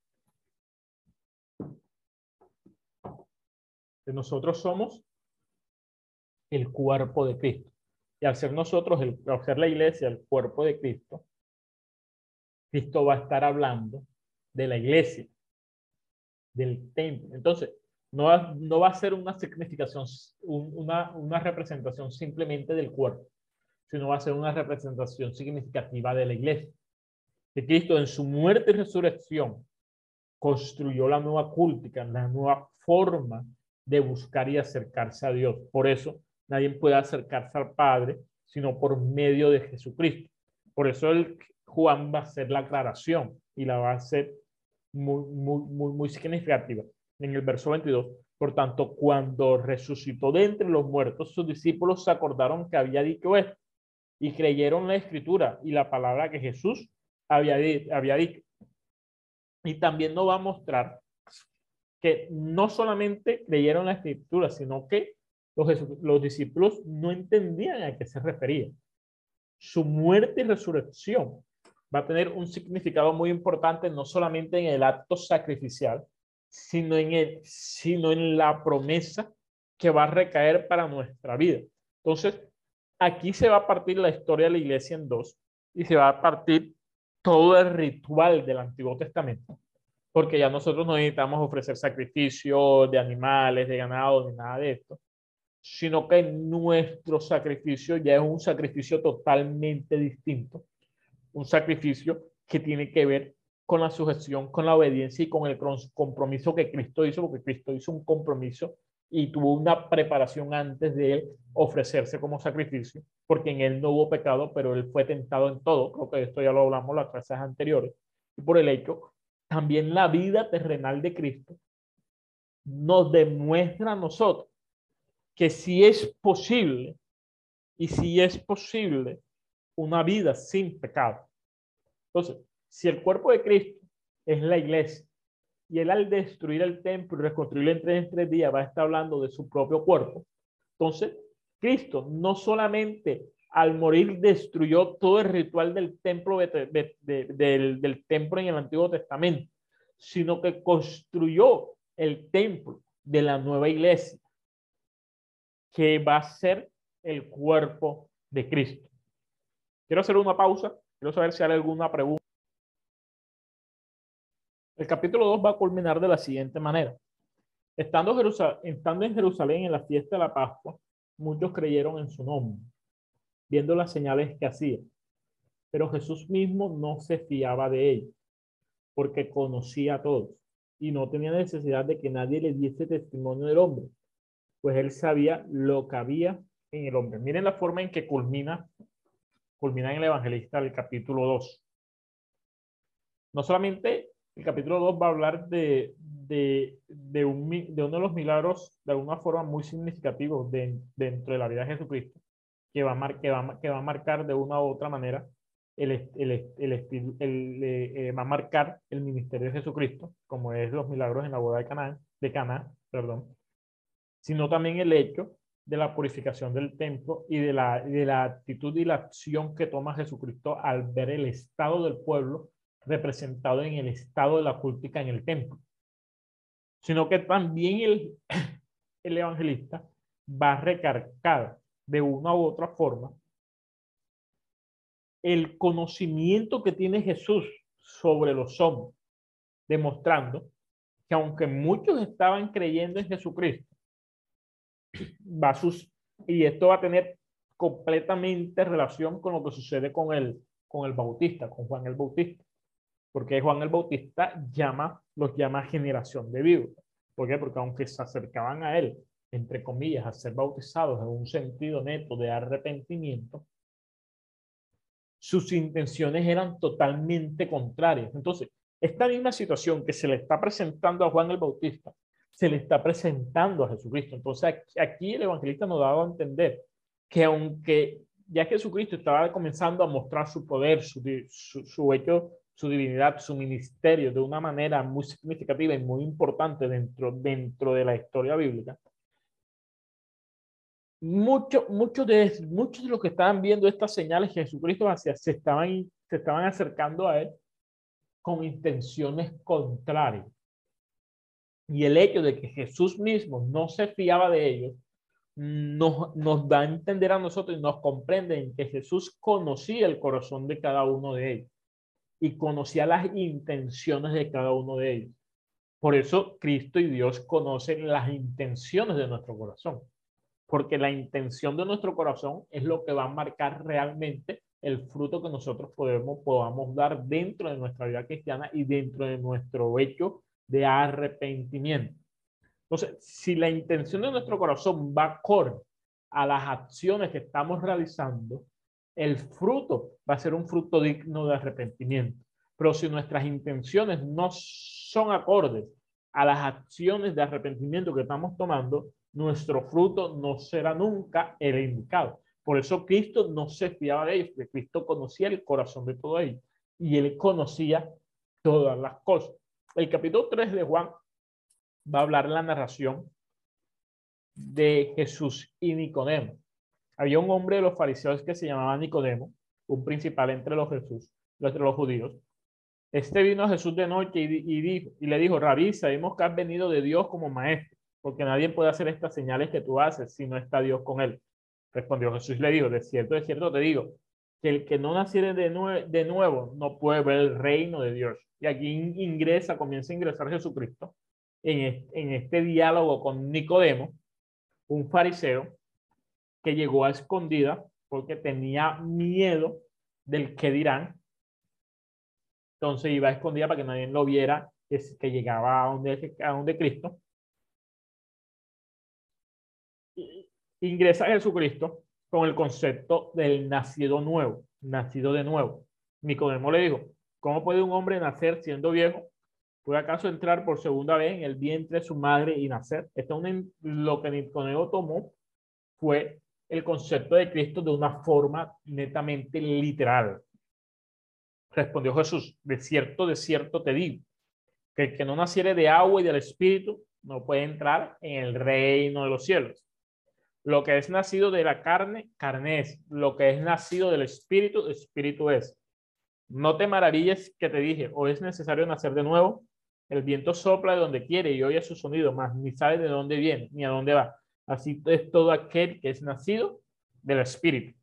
Que nosotros somos el cuerpo de Cristo. Y al ser nosotros, el, al ser la iglesia, el cuerpo de Cristo, Cristo va a estar hablando de la iglesia, del templo. Entonces, no va, no va a ser una significación, una, una representación simplemente del cuerpo, sino va a ser una representación significativa de la iglesia. Que Cristo en su muerte y resurrección construyó la nueva cúltica, la nueva forma de buscar y acercarse a Dios. Por eso nadie puede acercarse al Padre sino por medio de Jesucristo. Por eso el Juan va a hacer la aclaración y la va a hacer muy, muy, muy, muy significativa en el verso 22. Por tanto, cuando resucitó de entre los muertos, sus discípulos se acordaron que había dicho esto y creyeron la escritura y la palabra que Jesús había, había dicho. Y también nos va a mostrar que no solamente creyeron la escritura, sino que los, los discípulos no entendían a qué se refería. Su muerte y resurrección va a tener un significado muy importante, no solamente en el acto sacrificial, sino en, el, sino en la promesa que va a recaer para nuestra vida. Entonces, aquí se va a partir la historia de la iglesia en dos y se va a partir todo el ritual del Antiguo Testamento, porque ya nosotros no necesitamos ofrecer sacrificios de animales, de ganado, ni nada de esto, sino que nuestro sacrificio ya es un sacrificio totalmente distinto, un sacrificio que tiene que ver con la sujeción, con la obediencia y con el compromiso que Cristo hizo, porque Cristo hizo un compromiso y tuvo una preparación antes de él ofrecerse como sacrificio, porque en él no hubo pecado, pero él fue tentado en todo. Creo que esto ya lo hablamos las clases anteriores. Y por el hecho, también la vida terrenal de Cristo nos demuestra a nosotros que si es posible, y si es posible, una vida sin pecado. Entonces, si el cuerpo de Cristo es la iglesia, y él al destruir el templo y reconstruirlo en tres, en días va a estar hablando de su propio cuerpo, entonces Cristo no solamente al morir destruyó todo el ritual del templo del templo en el Antiguo Testamento, sino que construyó el templo de la nueva iglesia que va a ser el cuerpo de Cristo. Quiero hacer una pausa. Quiero saber si hay alguna pregunta. El capítulo 2 va a culminar de la siguiente manera. Estando, en Jerusalén en la fiesta de la Pascua, muchos creyeron en su nombre, viendo las señales que hacía. Pero Jesús mismo no se fiaba de ellos, porque conocía a todos y no tenía necesidad de que nadie le diese testimonio del hombre, pues él sabía lo que había en el hombre. Miren la forma en que culmina, culmina en el evangelista el capítulo 2. No solamente el capítulo 2 va a hablar de, de, de, un, de uno de los milagros de alguna forma muy significativos dentro de la vida de Jesucristo, que va, a que, va, que va a marcar de una u otra manera el, el, el, eh, va a marcar el ministerio de Jesucristo, como es los milagros en la boda de Cana, de Cana, perdón, sino también el hecho de la purificación del templo y de la, de la actitud y la acción que toma Jesucristo al ver el estado del pueblo representado en el estado de la cultica en el templo, sino que también el, el evangelista va a recargar de una u otra forma el conocimiento que tiene Jesús sobre los hombres, demostrando que aunque muchos estaban creyendo en Jesucristo, y esto va a tener completamente relación con lo que sucede con el, con el Bautista, con Juan el Bautista. Porque Juan el Bautista llama, los llama generación de vivos. ¿Por qué? Porque aunque se acercaban a él, entre comillas, a ser bautizados en un sentido neto de arrepentimiento, sus intenciones eran totalmente contrarias. Entonces, esta misma situación que se le está presentando a Juan el Bautista se le está presentando a Jesucristo. Entonces aquí el evangelista nos daba a entender que aunque ya Jesucristo estaba comenzando a mostrar su poder, su, su, hecho, su divinidad, su ministerio de una manera muy significativa y muy importante dentro, dentro de la historia bíblica, muchos mucho de, muchos de los que estaban viendo estas señales que Jesucristo hacía se estaban, se estaban acercando a él con intenciones contrarias. Y el hecho de que Jesús mismo no se fiaba de ellos nos, nos da a entender a nosotros y nos comprenden que Jesús conocía el corazón de cada uno de ellos y conocía las intenciones de cada uno de ellos. Por eso Cristo y Dios conocen las intenciones de nuestro corazón. porque la intención de nuestro corazón es lo que va a marcar realmente el fruto que nosotros podemos, podamos dar dentro de nuestra vida cristiana y dentro de nuestro hecho de arrepentimiento. Entonces, si la intención de nuestro corazón va acorde a las acciones que estamos realizando, el fruto va a ser un fruto digno de arrepentimiento. Pero si nuestras intenciones no son acordes a las acciones de arrepentimiento que estamos tomando, nuestro fruto no será nunca el indicado. Por eso Cristo no se fiaba de ellos, porque Cristo conocía el corazón de todo ellos y él conocía todas las cosas. El capítulo 3 de Juan va a hablar la narración de Jesús y Nicodemo. Había un hombre de los fariseos que se llamaba Nicodemo, un principal entre los Jesús, entre los judíos. Este vino a Jesús de noche y, dijo, y le dijo, Rabí, sabemos que has venido de Dios como maestro, porque nadie puede hacer estas señales que tú haces si no está Dios con él. Respondió Jesús y le dijo, de cierto, de cierto te digo, que el que no naciere de, de nuevo no puede ver el reino de Dios. Y aquí ingresa, comienza a ingresar Jesucristo en en este diálogo con Nicodemo, un fariseo que llegó a escondida porque tenía miedo del que dirán. Entonces iba a escondida para que nadie lo viera, es que llegaba a donde, a donde Cristo. Ingresa Jesucristo con el concepto del nacido nuevo, nacido de nuevo. Nicodemo le dijo, ¿cómo puede un hombre nacer siendo viejo? ¿Puede acaso entrar por segunda vez en el vientre de su madre y nacer? Esto es lo que Nicodemo tomó fue el concepto de Cristo de una forma netamente literal. Respondió Jesús, de cierto, de cierto te digo, que el que no naciere de agua y del Espíritu no puede entrar en el reino de los cielos. Lo que es nacido de la carne, carne es. Lo que es nacido del Espíritu, Espíritu es. No te maravilles que te dije, o es necesario nacer de nuevo. El viento sopla de donde quiere y oye su sonido, mas ni sabe de dónde viene ni a dónde va. Así es todo aquel que es nacido del Espíritu.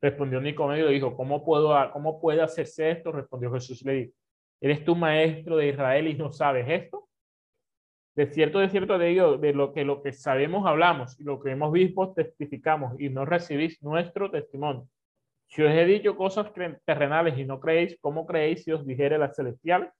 Respondió Nicodemo y le dijo, ¿cómo, puedo, ¿cómo puede hacerse esto? Respondió Jesús y le dijo, ¿eres tú maestro de Israel y no sabes esto? De cierto, de cierto de ello, de lo que lo que sabemos hablamos y lo que hemos visto testificamos y no recibís nuestro testimonio. Si os he dicho cosas terrenales y no creéis, ¿cómo creéis si os dijere las celestiales?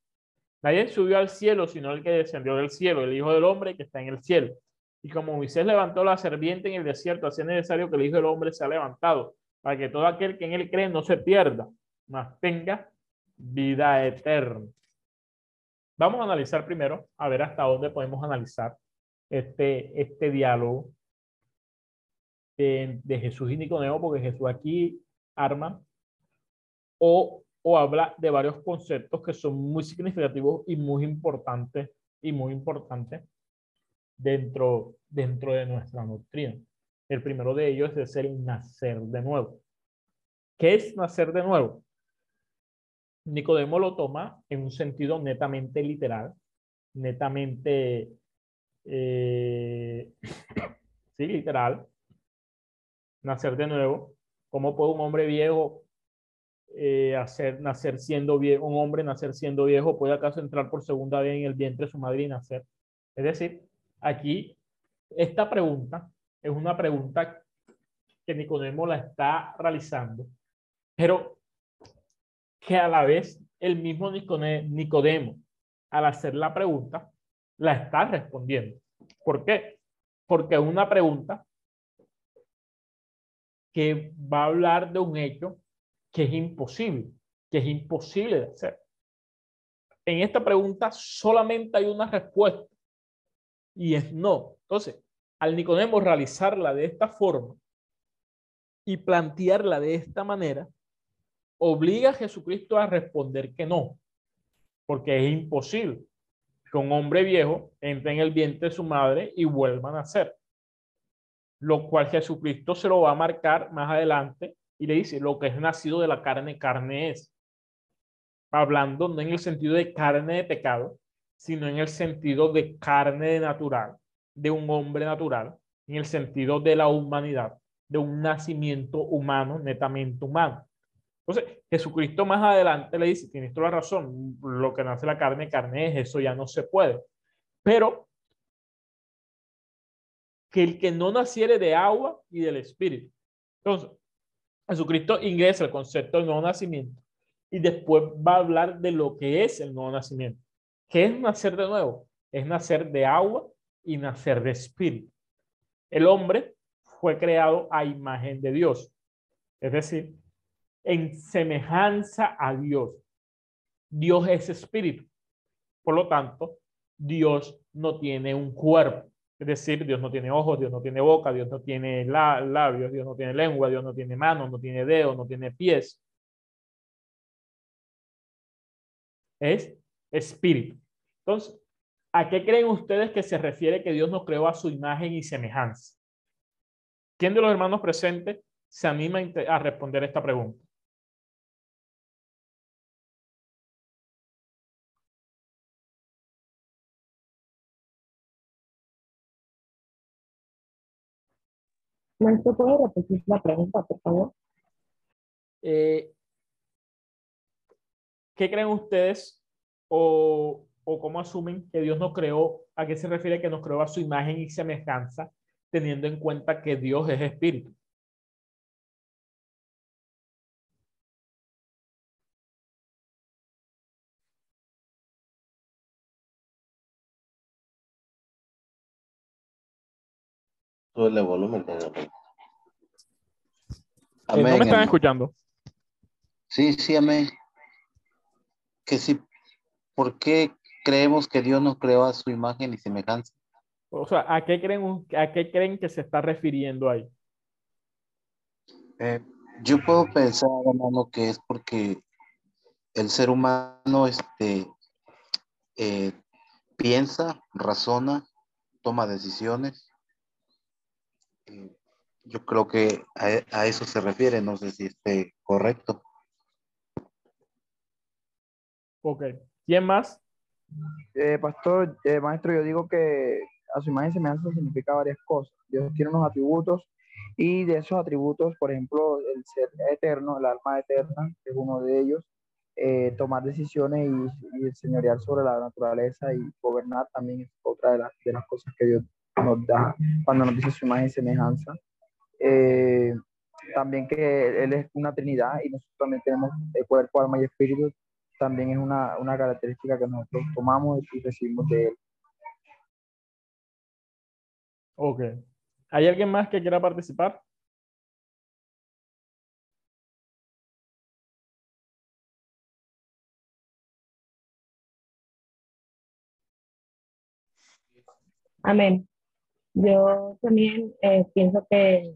Nadie subió al cielo, sino el que descendió del cielo, el Hijo del Hombre que está en el cielo. Y como Moisés levantó la serpiente en el desierto, así es necesario que el Hijo del Hombre sea levantado, para que todo aquel que en él cree no se pierda, mas tenga vida eterna. Vamos a analizar primero, a ver hasta dónde podemos analizar este, este diálogo de, Jesús y Nicodemo, porque Jesús aquí arma o, o habla de varios conceptos que son muy significativos y muy importantes y muy importantes dentro, dentro de nuestra doctrina. El primero de ellos es el nacer de nuevo. ¿Qué es nacer de nuevo? Nicodemo lo toma en un sentido netamente literal, netamente, eh, sí, literal. Nacer de nuevo. ¿Cómo puede un hombre viejo eh, hacer, nacer siendo viejo, un hombre nacer siendo viejo? ¿Puede acaso entrar por segunda vez en el vientre de su madre y nacer? Es decir, aquí esta pregunta es una pregunta que Nicodemo la está realizando, pero que a la vez el mismo Nicodemo, al hacer la pregunta, la está respondiendo. ¿Por qué? Porque es una pregunta que va a hablar de un hecho que es imposible, que es imposible de hacer. En esta pregunta solamente hay una respuesta y es no. Entonces, al Nicodemo realizarla de esta forma y plantearla de esta manera, obliga a Jesucristo a responder que no, porque es imposible que un hombre viejo entre en el vientre de su madre y vuelva a nacer. Lo cual Jesucristo se lo va a marcar más adelante y le dice, lo que es nacido de la carne, carne es. Hablando no en el sentido de carne de pecado, sino en el sentido de carne natural, de un hombre natural, en el sentido de la humanidad, de un nacimiento humano, netamente humano. Entonces, Jesucristo más adelante le dice, tienes toda la razón, lo que nace la carne, carne es, eso ya no se puede. Pero que el que no naciere de agua y del espíritu. Entonces, Jesucristo ingresa el concepto del nuevo nacimiento y después va a hablar de lo que es el nuevo nacimiento. ¿Qué es nacer de nuevo? Es nacer de agua y nacer de espíritu. El hombre fue creado a imagen de Dios, es decir, en semejanza a Dios. Dios es espíritu. Por lo tanto, Dios no tiene un cuerpo. Es decir, Dios no tiene ojos, Dios no tiene boca, Dios no tiene labios, Dios no tiene lengua, Dios no tiene manos, no tiene dedos, no tiene pies. Es espíritu. Entonces, ¿a qué creen ustedes que se refiere que Dios nos creó a su imagen y semejanza? ¿Quién de los hermanos presentes se anima a responder esta pregunta? Maestro, ¿puede repetir pregunta, por favor? Eh, ¿Qué creen ustedes o, o cómo asumen que Dios nos creó? ¿A qué se refiere que nos creó a su imagen y semejanza, teniendo en cuenta que Dios es espíritu? El volumen. Eh, ¿No me están escuchando? Sí, sí, amén. Que sí, ¿por qué creemos que Dios nos creó a su imagen y semejanza? O sea, ¿a qué creen, a qué creen que se está refiriendo ahí? Eh, yo puedo pensar, hermano, que es porque el ser humano este, eh, piensa, razona, toma decisiones yo creo que a, eso se refiere, no sé si esté correcto. Ok. ¿Quién más? Eh, pastor, eh, maestro, yo digo que a su imagen y semejanza significa varias cosas. Dios tiene unos atributos y de esos atributos, por ejemplo, el ser eterno, el alma eterna, es uno de ellos, eh, tomar decisiones y, y, señorear sobre la naturaleza y gobernar también es otra de las, de las cosas que Dios nos da cuando nos dice su imagen y semejanza. Eh, también que Él es una Trinidad y nosotros también tenemos el cuerpo, alma y espíritu, también es una, una característica que nosotros tomamos y recibimos de Él. Ok. ¿Hay alguien más que quiera participar? Amén. Yo también eh, pienso que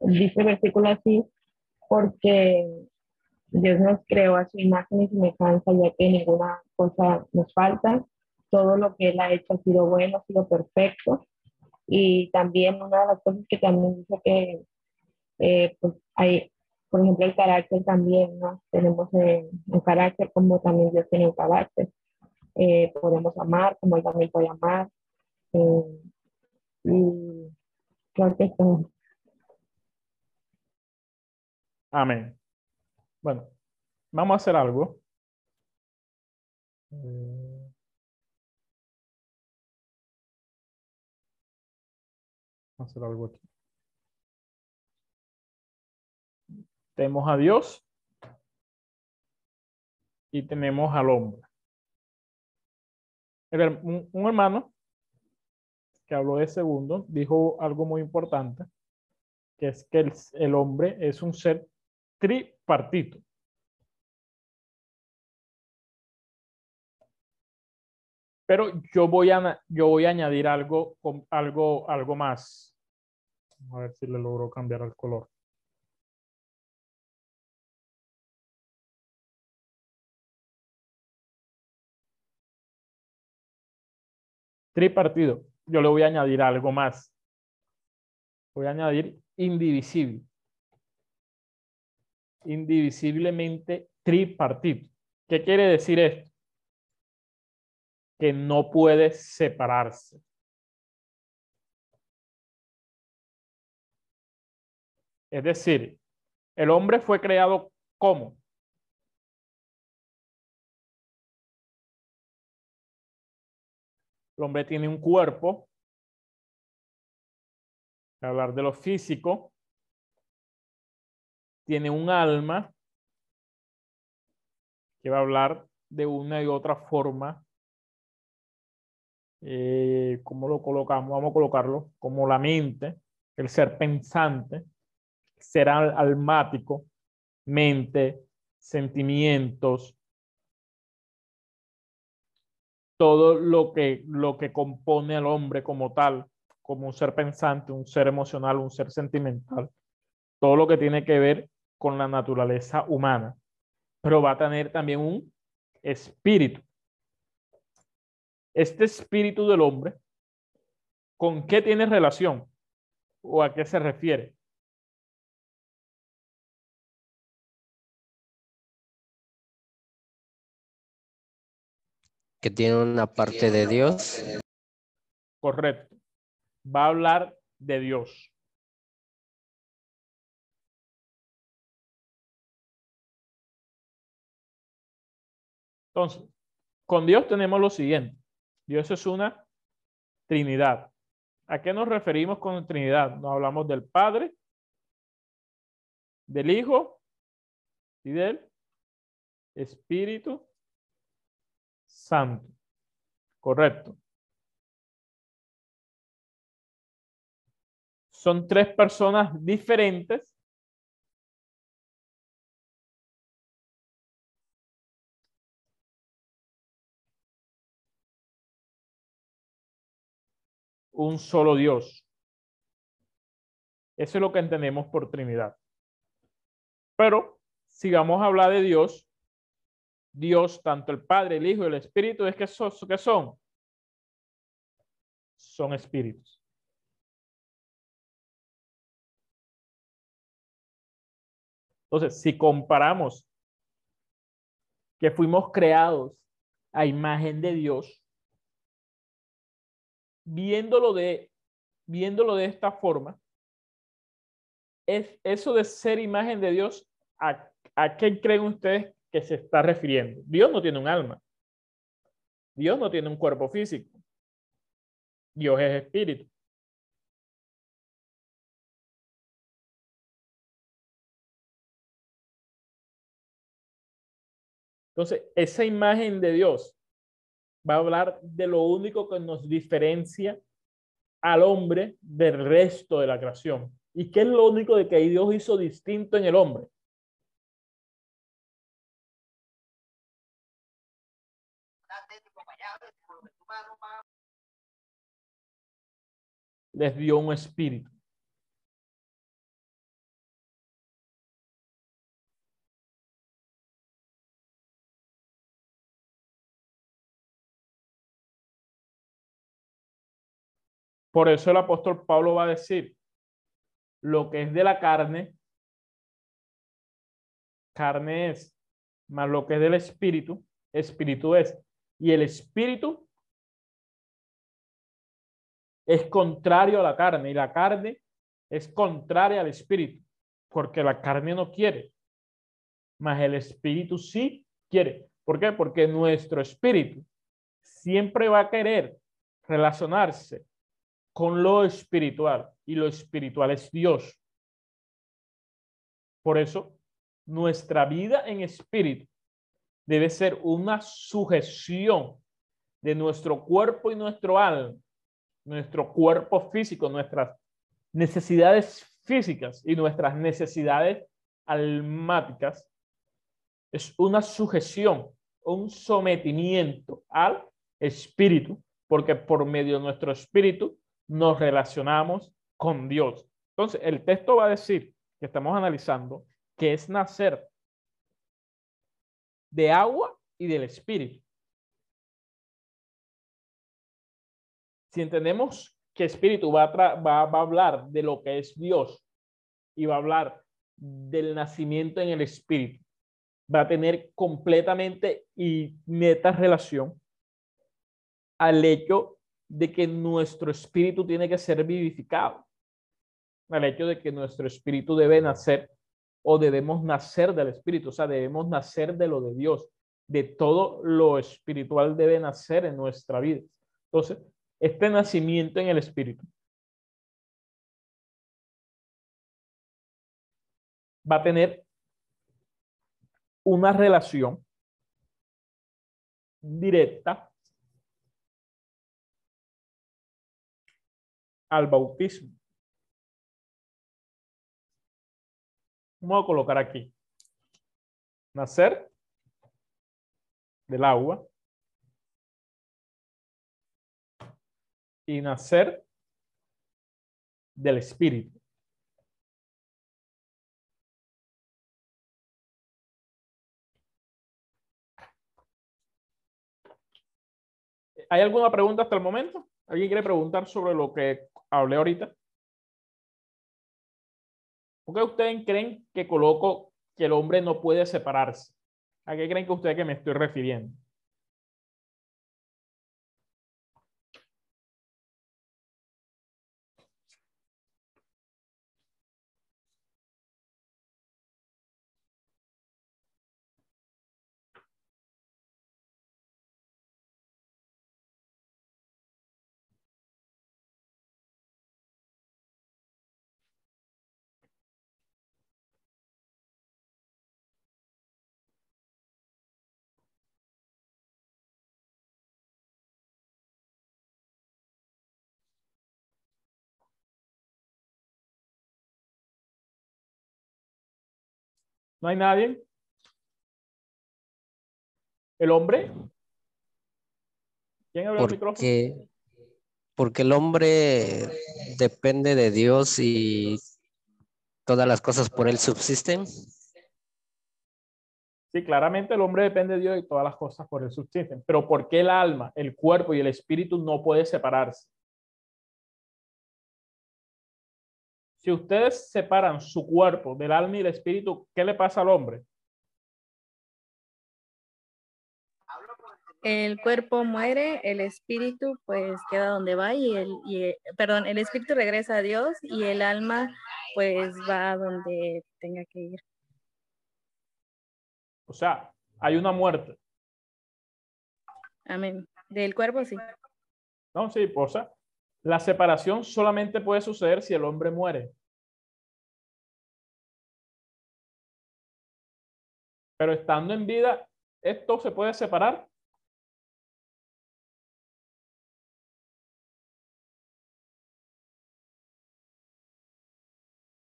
dice el versículo así porque Dios nos creó a su imagen y semejanza, ya que ninguna cosa nos falta. Todo lo que Él ha hecho ha sido bueno, ha sido perfecto. Y también una de las cosas que también dice que, eh, pues hay, por ejemplo, el carácter también, ¿no? Tenemos eh, un carácter como también Dios tiene un carácter. podemos amar como Él también puede amar. Y que Amén. Bueno, vamos a hacer algo. Vamos a hacer algo aquí. Tenemos a Dios y tenemos al hombre. Un hermano que habló de segundo, dijo algo muy importante, que es que el, hombre es un ser tripartito. Pero yo voy a, yo voy a añadir algo, algo, algo más. A ver si le logro cambiar el color. Tripartido yo le voy a añadir algo más. Voy a añadir indivisible. Indivisiblemente tripartito. ¿Qué quiere decir esto? Que no puede separarse. Es decir, el hombre fue creado como El hombre tiene un cuerpo, hablar de lo físico, tiene un alma que va a hablar de una y otra forma. Eh, ¿Cómo lo colocamos? Vamos a colocarlo como la mente, el ser pensante, ser almático, mente, sentimientos, todo lo que, lo que compone al hombre como tal, como un ser pensante, un ser emocional, un ser sentimental, todo lo que tiene que ver con la naturaleza humana, pero va a tener también un espíritu. Este espíritu del hombre, ¿con qué tiene relación? ¿O a qué se refiere? Que tiene una parte de Dios. Correcto. Va a hablar de Dios. Entonces, con Dios tenemos lo siguiente. Dios es una Trinidad. ¿A qué nos referimos con Trinidad? Nos hablamos del Padre, del Hijo y del Espíritu Santo. Correcto. Son tres personas diferentes. Un solo Dios. Eso es lo que entendemos por Trinidad. Pero si vamos a hablar de Dios, Dios, tanto el Padre, el Hijo y el Espíritu, es que son, ¿qué son? Son espíritus. Entonces, si comparamos que fuimos creados a imagen de Dios, viéndolo de, viéndolo de esta forma, es eso de ser imagen de Dios, ¿a, a qué creen ustedes que se está refiriendo. Dios no tiene un alma. Dios no tiene un cuerpo físico. Dios es espíritu. Entonces, esa imagen de Dios va a hablar de lo único que nos diferencia al hombre del resto de la creación. ¿Y qué es lo único de que Dios hizo distinto en el hombre? Les dio un espíritu. Por eso el apóstol Pablo va a decir, lo que es de la carne, carne es, más lo que es del espíritu, espíritu es. Y el espíritu es contrario a la carne y la carne es contraria al espíritu, porque la carne no quiere, mas el espíritu sí quiere. ¿Por qué? Porque nuestro espíritu siempre va a querer relacionarse con lo espiritual y lo espiritual es Dios. Por eso, nuestra vida en espíritu debe ser una sujeción de nuestro cuerpo y nuestro alma nuestro cuerpo físico, nuestras necesidades físicas y nuestras necesidades almáticas, es una sujeción, un sometimiento al espíritu, porque por medio de nuestro espíritu nos relacionamos con Dios. Entonces, el texto va a decir que estamos analizando que es nacer de agua y del espíritu. Si entendemos que espíritu va a, va, a hablar de lo que es Dios y va a hablar del nacimiento en el espíritu, va a tener completamente y neta relación al hecho de que nuestro espíritu tiene que ser vivificado, al hecho de que nuestro espíritu debe nacer o debemos nacer del espíritu, o sea, debemos nacer de lo de Dios, de todo lo espiritual debe nacer en nuestra vida. Entonces, este nacimiento en el Espíritu va a tener una relación directa al bautismo. Vamos a colocar aquí. Nacer del agua y nacer del espíritu. ¿Hay alguna pregunta hasta el momento? ¿Alguien quiere preguntar sobre lo que hablé ahorita? ¿Por qué ustedes creen que coloco que el hombre no puede separarse? ¿A qué creen que ustedes que me estoy refiriendo? ¿No hay nadie? ¿El hombre? ¿Quién abre el micrófono? Porque, porque el hombre depende de Dios y todas las cosas por él subsisten. Sí, claramente el hombre depende de Dios y todas las cosas por él subsisten. Pero ¿por qué el alma, el cuerpo y el espíritu no pueden separarse? Si ustedes separan su cuerpo del alma y el espíritu, ¿qué le pasa al hombre? El cuerpo muere, el espíritu pues queda donde va y el, y, perdón, el espíritu regresa a Dios y el alma pues va donde tenga que ir. O sea, hay una muerte. Amén. Del cuerpo sí. No, sí, o sea, la separación solamente puede suceder si el hombre muere. Pero estando en vida, ¿esto se puede separar?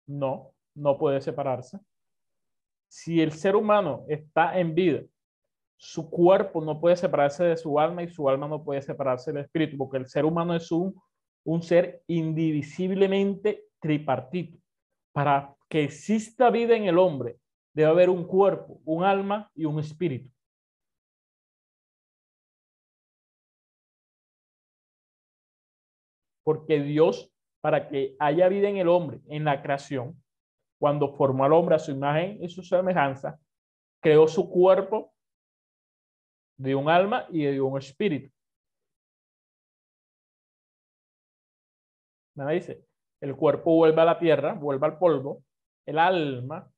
No, no puede separarse. Si el ser humano está en vida, su cuerpo no puede separarse de su alma y su alma no puede separarse del espíritu, porque el ser humano es un un ser indivisiblemente tripartito. Para que exista vida en el hombre, debe haber un cuerpo, un alma y un espíritu. Porque Dios, para que haya vida en el hombre, en la creación, cuando formó al hombre a su imagen y su semejanza, creó su cuerpo de un alma y de un espíritu. Nada dice, el cuerpo vuelve a la tierra, vuelve al polvo, el alma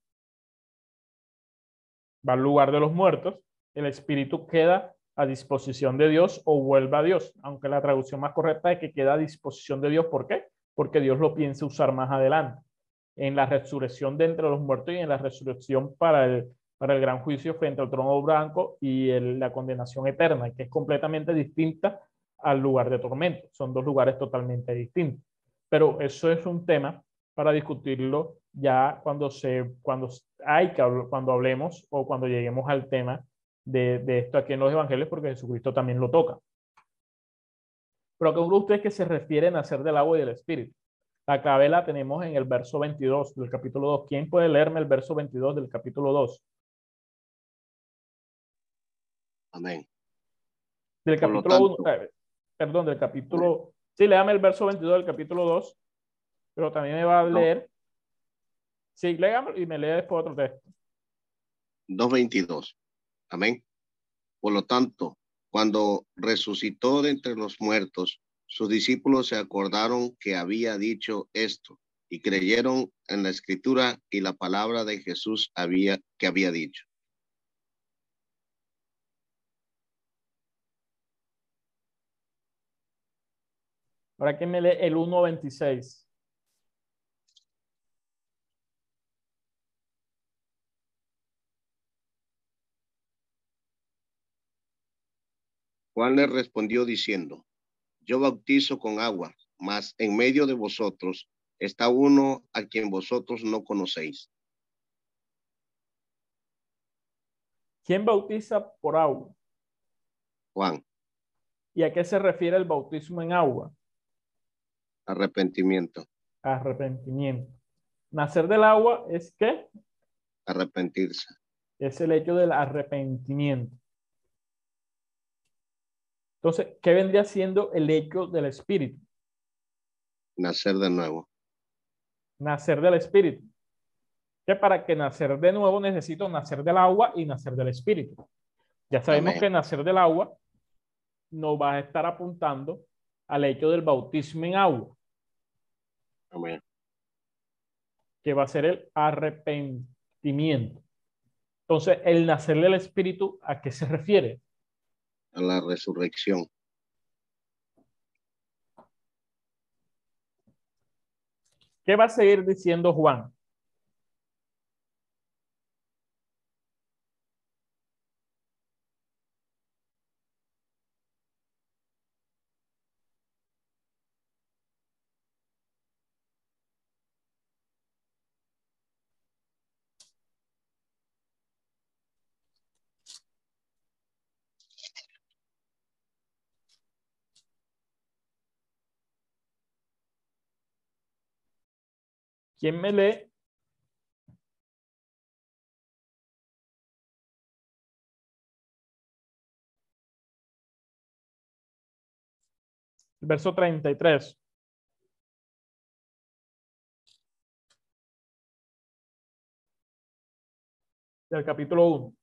va al lugar de los muertos, el espíritu queda a disposición de Dios o vuelve a Dios, aunque la traducción más correcta es que queda a disposición de Dios. ¿Por qué? Porque Dios lo piensa usar más adelante, en la resurrección de entre los muertos y en la resurrección para el, para el gran juicio frente al trono blanco y la condenación eterna, que es completamente distinta al lugar de tormento. Son dos lugares totalmente distintos pero eso es un tema para discutirlo ya cuando se cuando hay que cuando hablemos o cuando lleguemos al tema de, de esto aquí en los evangelios porque Jesucristo también lo toca. Pero ¿a ustedes que se refieren a hacer del agua y del espíritu? La clave la tenemos en el verso 22 del capítulo 2. ¿Quién puede leerme el verso 22 del capítulo 2? Amén. Del capítulo 1, eh, perdón, del capítulo Sí, léame el verso 22 del capítulo 2, pero también me va a leer. Sí, léame y me lee después otro texto. 2.22. Amén. Por lo tanto, cuando resucitó de entre los muertos, sus discípulos se acordaron que había dicho esto y creyeron en la escritura y la palabra de Jesús había, que había dicho. Ahora que me lee el 1.26. Juan le respondió diciendo, yo bautizo con agua, mas en medio de vosotros está uno a quien vosotros no conocéis. ¿Quién bautiza por agua? Juan. ¿Y a qué se refiere el bautismo en agua? Arrepentimiento, Arrepentimiento. Nacer del agua es qué? arrepentirse, Es el hecho del arrepentimiento. Entonces, ¿qué vendría siendo el hecho del espíritu? nacer de nuevo, Nacer del espíritu. Que para que nacer de nuevo necesito nacer del agua y nacer del espíritu. Ya sabemos Amén. que nacer del agua nos va a estar apuntando al hecho del bautismo en agua, amén, que va a ser el arrepentimiento. Entonces, el nacer del espíritu, ¿a qué se refiere? a la resurrección, ¿Qué va a seguir diciendo Juan? ¿Quién me lee? Verso 33. Del capítulo 1.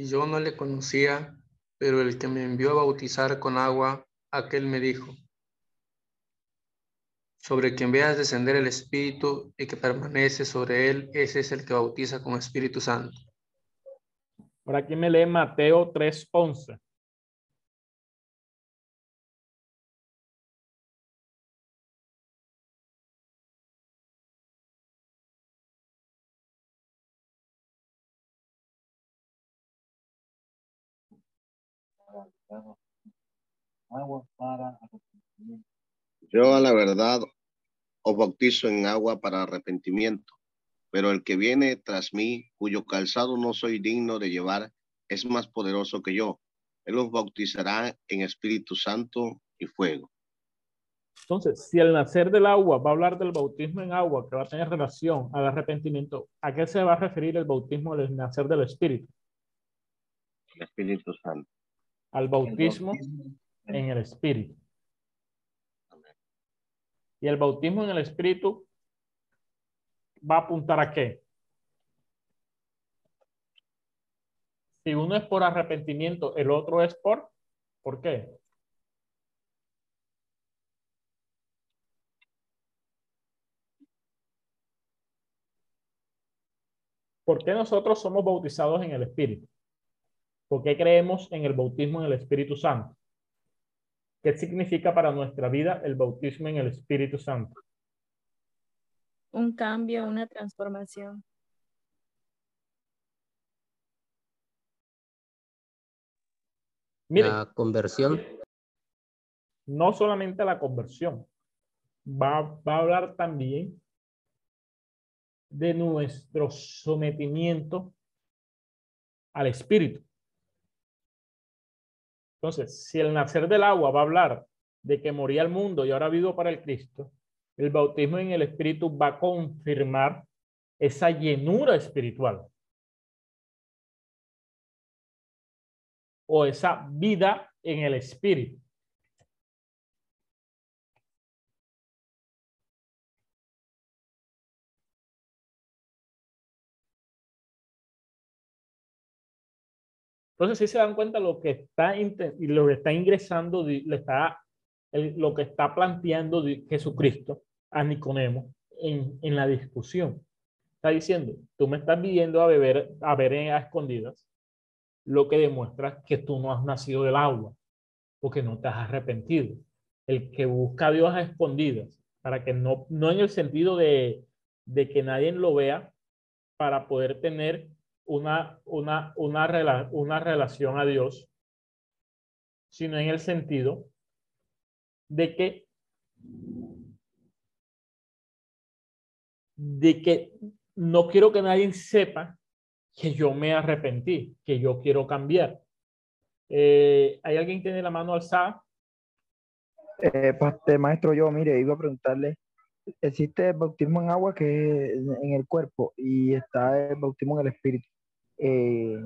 Y yo no le conocía, pero el que me envió a bautizar con agua, aquel me dijo, sobre quien veas descender el Espíritu y que permanece sobre él, ese es el que bautiza con Espíritu Santo. Por aquí me lee Mateo 3:11. Agua para Yo a la verdad os bautizo en agua para arrepentimiento, pero el que viene tras mí, cuyo calzado no soy digno de llevar, es más poderoso que yo. Él os bautizará en Espíritu Santo y fuego. Entonces, si el nacer del agua va a hablar del bautismo en agua que va a tener relación al arrepentimiento, ¿a qué se va a referir el bautismo del nacer del Espíritu? El Espíritu Santo. Al bautismo en el Espíritu. Y el bautismo en el Espíritu va a apuntar a qué? Si uno es por arrepentimiento, el otro es por, ¿por qué? ¿Por qué nosotros somos bautizados en el Espíritu? ¿Por qué creemos en el bautismo en el Espíritu Santo? ¿Qué significa para nuestra vida el bautismo en el Espíritu Santo? Un cambio, una transformación. Miren, La conversión. no solamente la conversión, va, va a hablar también de nuestro sometimiento al Espíritu. Entonces, si el nacer del agua va a hablar de que moría el mundo y ahora vivo para el Cristo, el bautismo en el Espíritu va a confirmar esa llenura espiritual o esa vida en el Espíritu. Entonces, si se dan cuenta lo que está, lo que está ingresando, le está, lo que está planteando Jesucristo a Nicodemo en, en la discusión. Está diciendo, tú me estás pidiendo a beber, a ver a escondidas, lo que demuestra que tú no has nacido del agua, porque no te has arrepentido. el que busca a Dios a escondidas, para que no, no en el sentido de, de que nadie lo vea, para poder tener una, una, una, una relación a Dios, sino en el sentido de que de que no quiero que nadie sepa que yo me arrepentí, que yo quiero cambiar. Eh, ¿Hay alguien que tiene la mano alzada? Eh, maestro, yo, mire, iba a preguntarle, existe el bautismo en agua que es en el cuerpo y está el bautismo en el espíritu. Eh,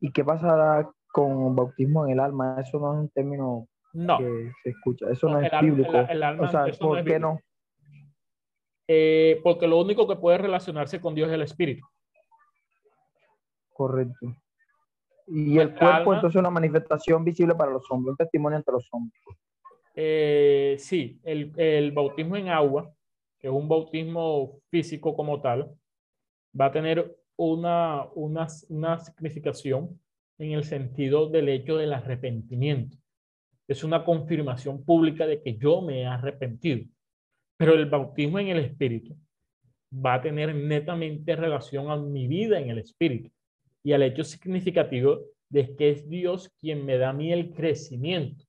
¿Y qué pasará con bautismo en el alma? Eso no es un término que se escucha, eso no, es bíblico. o sea, ¿por qué no? Eh, porque lo único que puede relacionarse con Dios es el espíritu. Correcto. Y el cuerpo entonces es una manifestación visible para los hombres, un testimonio entre los hombres. Eh, sí, el, el, bautismo en agua, que es un bautismo físico como tal, va a tener una, una, una significación en el sentido del hecho del arrepentimiento. Es una confirmación pública de que yo me he arrepentido. Pero el bautismo en el Espíritu va a tener netamente relación a mi vida en el Espíritu y al hecho significativo de que es Dios quien me da a mí el crecimiento.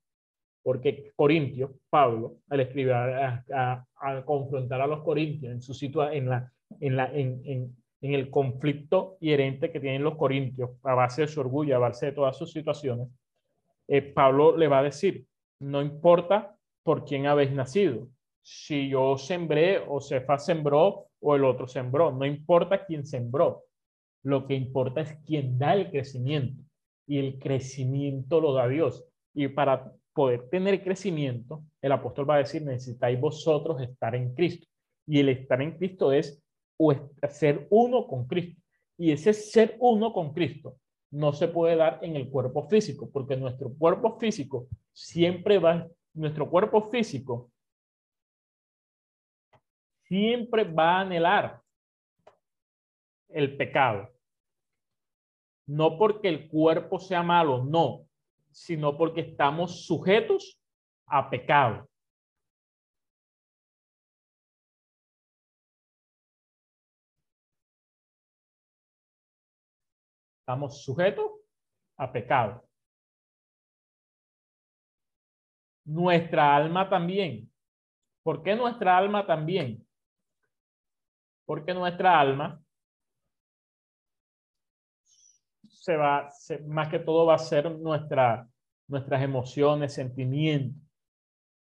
Porque Corintio, Pablo, al escribir, a, confrontar a los corintios en su situación, en, la, en, la, en, en el conflicto inherente que tienen los corintios, a base de su orgullo, a base de todas sus situaciones, eh, Pablo le va a decir, no importa por quién habéis nacido, si yo sembré o Cefa sembró o el otro sembró, no importa quién sembró, lo que importa es quién da el crecimiento y el crecimiento lo da Dios. Y para poder tener crecimiento, el apóstol va a decir, necesitáis vosotros estar en Cristo. Y el estar en Cristo es ser uno con Cristo. Y ese ser uno con Cristo no se puede dar en el cuerpo físico, porque nuestro cuerpo físico siempre va, nuestro cuerpo físico siempre va a anhelar el pecado. No porque el cuerpo sea malo, no, sino porque estamos sujetos a pecado. Estamos sujetos a pecado. Nuestra alma también. ¿Por qué nuestra alma también? Porque nuestra alma se va, más que todo va a ser nuestra, nuestras emociones, sentimientos.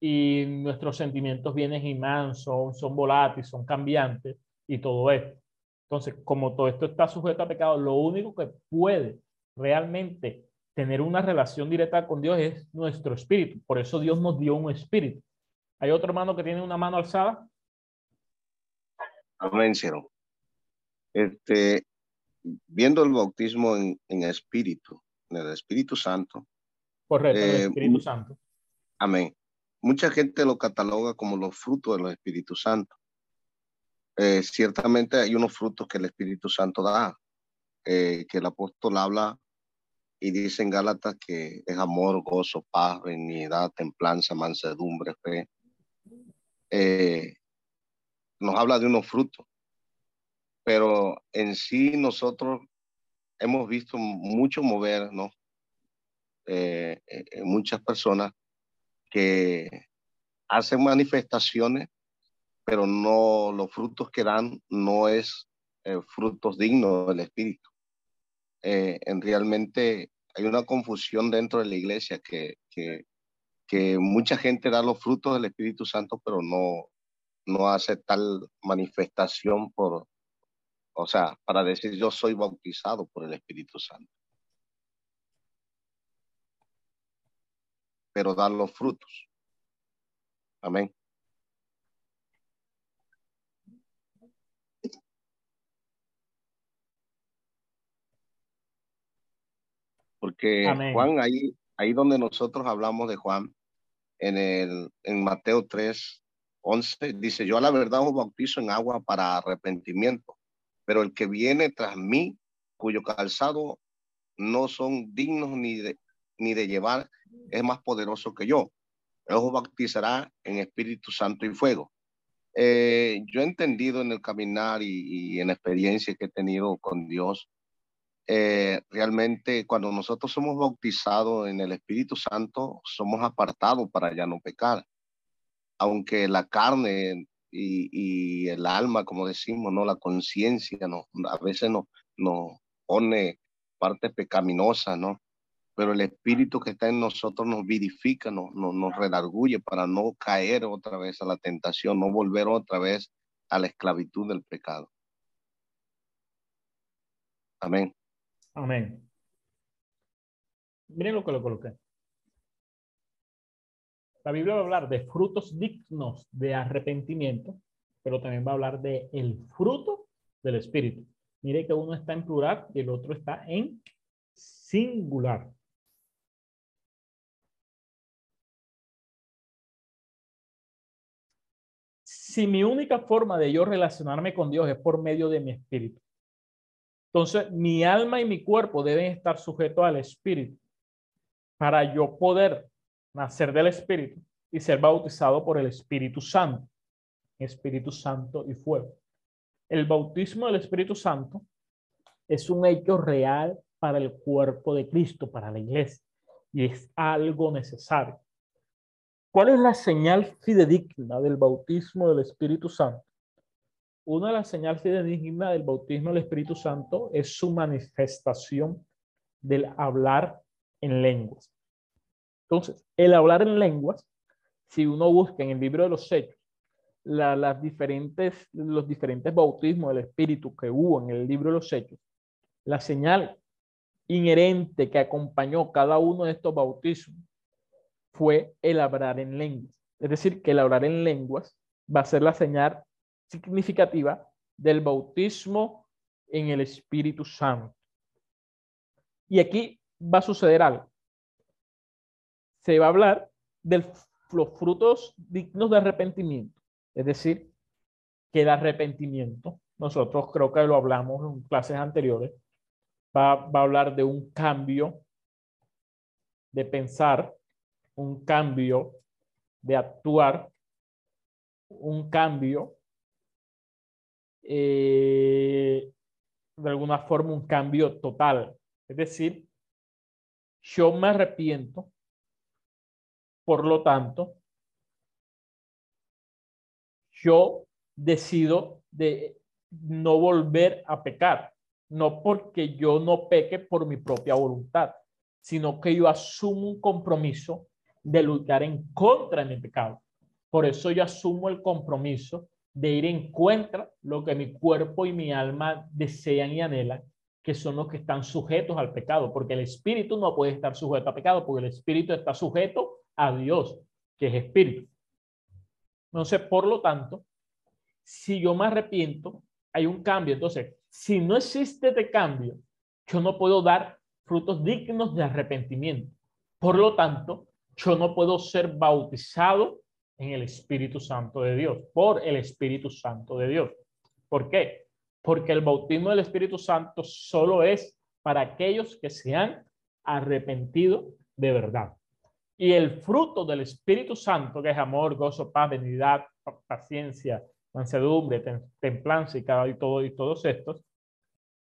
Y nuestros sentimientos vienen y son, son volátiles, son cambiantes y todo esto. Entonces, como todo esto está sujeto a pecado, lo único que puede realmente tener una relación directa con Dios es nuestro espíritu. Por eso Dios nos dio un espíritu. ¿Hay otro hermano que tiene una mano alzada? Amén, Este, viendo el bautismo en, en espíritu, en el Espíritu Santo. Correcto, el eh, Espíritu Santo. Amén. Mucha gente lo cataloga como los frutos de los Espíritus Santos. Eh, ciertamente hay unos frutos que el Espíritu Santo da, eh, que el apóstol habla y dice en Gálatas que es amor, gozo, paz, benignidad, templanza, mansedumbre, fe. Eh, nos habla de unos frutos, pero en sí nosotros hemos visto mucho mover, ¿no? muchas personas que hacen manifestaciones pero no los frutos que dan no es eh, frutos dignos del Espíritu. Eh, en realmente hay una confusión dentro de la iglesia que, que, mucha gente da los frutos del Espíritu Santo, pero no, no hace tal manifestación por, o sea, para decir yo soy bautizado por el Espíritu Santo. Pero dar los frutos. Amén. Porque Juan, ahí, ahí donde nosotros hablamos de Juan, en, el, en Mateo 3, 11, dice, yo a la verdad os bautizo en agua para arrepentimiento, pero el que viene tras mí, cuyo calzado no son dignos ni de, ni de llevar, es más poderoso que yo. Él os bautizará en Espíritu Santo y fuego. Eh, yo he entendido en el caminar y, en la experiencia que he tenido con Dios, eh, realmente cuando nosotros somos bautizados en el Espíritu Santo, somos apartados para ya no pecar. Aunque la carne y, el alma, como decimos, no la conciencia, no, a veces nos no pone parte pecaminosa, ¿no? Pero el espíritu que está en nosotros nos vivifica, nos, nos, nos redarguye para no caer otra vez a la tentación, no volver otra vez a la esclavitud del pecado. Amén. Amén. Miren lo que lo coloqué. La Biblia va a hablar de frutos dignos de arrepentimiento, pero también va a hablar de el fruto del Espíritu. Mire que uno está en plural y el otro está en singular. Si mi única forma de yo relacionarme con Dios es por medio de mi espíritu, entonces mi alma y mi cuerpo deben estar sujetos al espíritu para yo poder nacer del Espíritu y ser bautizado por el Espíritu Santo. Espíritu Santo y fuego. El bautismo del Espíritu Santo es un hecho real para el cuerpo de Cristo, para la iglesia, y es algo necesario. ¿Cuál es la señal fidedigna del bautismo del Espíritu Santo? Una de las señales fidedignas del bautismo del Espíritu Santo es su manifestación del hablar en lenguas. Entonces, el hablar en lenguas, si uno busca en el libro de los hechos, las diferentes, los diferentes bautismos del Espíritu que hubo en el libro de los hechos, la señal inherente que acompañó cada uno de estos bautismos fue el hablar en lenguas. Es decir, que el hablar en lenguas va a ser la señal significativa del bautismo en el Espíritu Santo. Y aquí va a suceder algo se va a hablar de los frutos dignos de arrepentimiento. Es decir, que el arrepentimiento, nosotros creo que lo hablamos en clases anteriores, va, va a hablar de un cambio de pensar, un cambio de actuar, un cambio, eh, de alguna forma, un cambio total. Es decir, yo me arrepiento por lo tanto, yo decido de no volver a pecar, no porque yo no peque por mi propia voluntad, sino que yo asumo un compromiso de luchar en contra de mi pecado. Por eso yo asumo el compromiso de ir en contra lo que mi cuerpo y mi alma desean y anhelan, que son los que están sujetos al pecado, porque el espíritu no puede estar sujeto a pecado, porque el espíritu está sujeto a Dios, que es espíritu. Entonces, por lo tanto, si yo me arrepiento, hay un cambio. Entonces, si no existe este cambio, yo no puedo dar frutos dignos de arrepentimiento. Por lo tanto, yo no puedo ser bautizado en el Espíritu Santo de Dios, por el Espíritu Santo de Dios. ¿Por qué? Porque el bautismo del Espíritu Santo solo es para aquellos que se han arrepentido de verdad. Y el fruto del Espíritu Santo, que es amor, gozo, paz, benignidad, paciencia, mansedumbre, templanza y, cada, y, todo, y todos estos,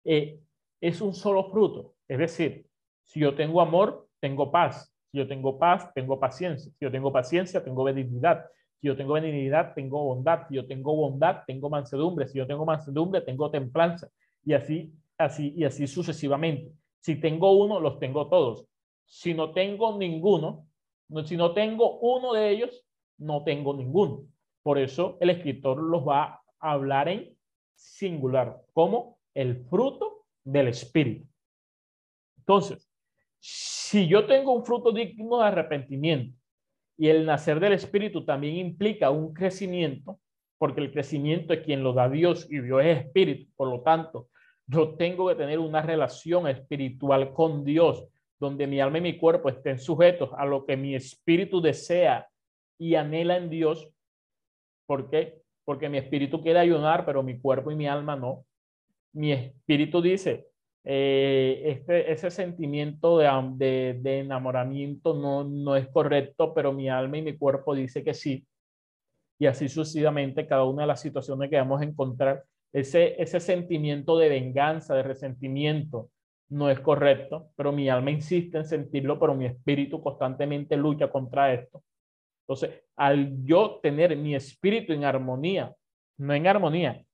eh, es un solo fruto. Es decir, si yo tengo amor, tengo paz. Si yo tengo paz, tengo paciencia. Si yo tengo paciencia, tengo benignidad. Si yo tengo benignidad, tengo bondad. Si yo tengo bondad, tengo mansedumbre. Si yo tengo mansedumbre, tengo templanza. Y así, así, y así sucesivamente. Si tengo uno, los tengo todos. Si no tengo ninguno, si no tengo uno de ellos, no tengo ninguno. Por eso el escritor los va a hablar en singular, como el fruto del Espíritu. Entonces, si yo tengo un fruto digno de arrepentimiento y el nacer del Espíritu también implica un crecimiento, porque el crecimiento es quien lo da Dios y Dios es Espíritu, por lo tanto, yo tengo que tener una relación espiritual con Dios donde mi alma y mi cuerpo estén sujetos a lo que mi espíritu desea y anhela en Dios. ¿Por qué? Porque mi espíritu quiere ayunar, pero mi cuerpo y mi alma no. Mi espíritu dice, eh, este, ese sentimiento de, de, enamoramiento no, no es correcto, pero mi alma y mi cuerpo dice que sí. Y así sucesivamente, cada una de las situaciones que vamos a encontrar, ese, ese sentimiento de venganza, de resentimiento, no es correcto, pero mi alma insiste en sentirlo, pero mi espíritu constantemente lucha contra esto. Entonces, al yo tener mi espíritu en armonía, no en armonía,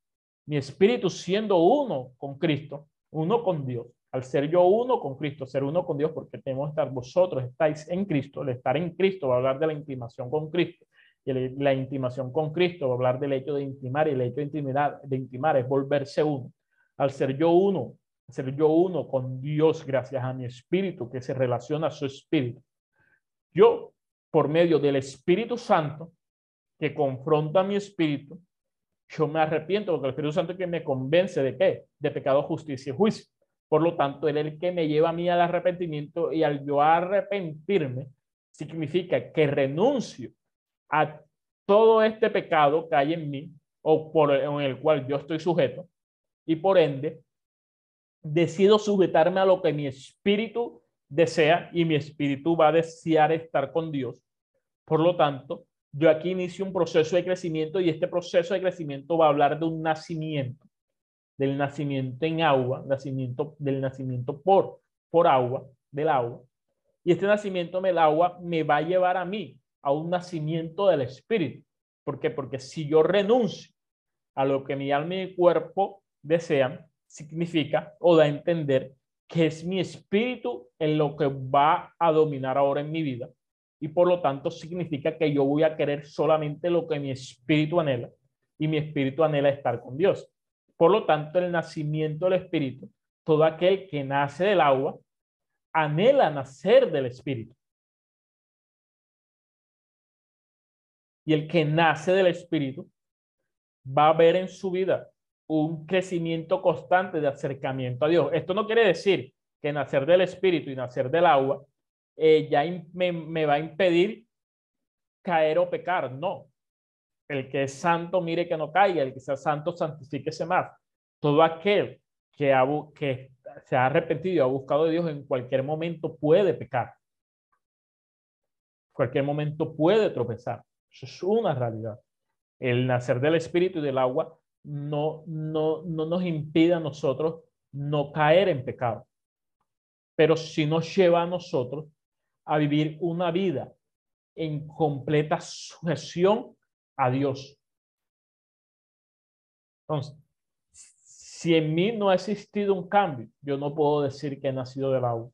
mi espíritu siendo uno con Cristo, uno con Dios, al ser yo uno con Cristo, ser uno con Dios, porque tenemos que estar, vosotros estáis en Cristo, el estar en Cristo va a hablar de la intimación con Cristo, y la intimación con Cristo va a hablar del hecho de intimar, y el hecho de intimidad, de intimar es volverse uno. Al ser yo uno, ser yo uno con Dios gracias a mi espíritu que se relaciona a su espíritu. Yo, por medio del Espíritu Santo, que confronta mi espíritu, yo me arrepiento porque el Espíritu Santo es que me convence de qué? De pecado, justicia y juicio. Por lo tanto, él es el que me lleva a mí al arrepentimiento y al yo arrepentirme significa que renuncio a todo este pecado que hay en mí o por en el cual yo estoy sujeto y por ende decido sujetarme a lo que mi espíritu desea y mi espíritu va a desear estar con Dios. Por lo tanto, yo aquí inicio un proceso de crecimiento y este proceso de crecimiento va a hablar de un nacimiento, del nacimiento en agua, nacimiento, del nacimiento por, por agua, del agua. Y este nacimiento del agua me va a llevar a mí a un nacimiento del espíritu. ¿Por qué? Porque si yo renuncio a lo que mi alma y mi cuerpo desean, significa o da a entender que es mi espíritu en lo que va a dominar ahora en mi vida y por lo tanto significa que yo voy a querer solamente lo que mi espíritu anhela y mi espíritu anhela estar con Dios. Por lo tanto, el nacimiento del espíritu, todo aquel que nace del agua, anhela nacer del espíritu. Y el que nace del espíritu va a ver en su vida un crecimiento constante de acercamiento a Dios. Esto no quiere decir que nacer del espíritu y nacer del agua eh, ya me, va a impedir caer o pecar. No. El que es santo, mire que no caiga. El que sea santo, santifíquese más. Todo aquel que, ha, que se ha arrepentido ha buscado a Dios en cualquier momento puede pecar. Cualquier momento puede tropezar. Eso es una realidad. El nacer del espíritu y del agua no, no, no nos impide a nosotros no caer en pecado, pero sí nos lleva a nosotros a vivir una vida en completa sujeción a Dios. Entonces, si en mí no ha existido un cambio, yo no puedo decir que he nacido del agua.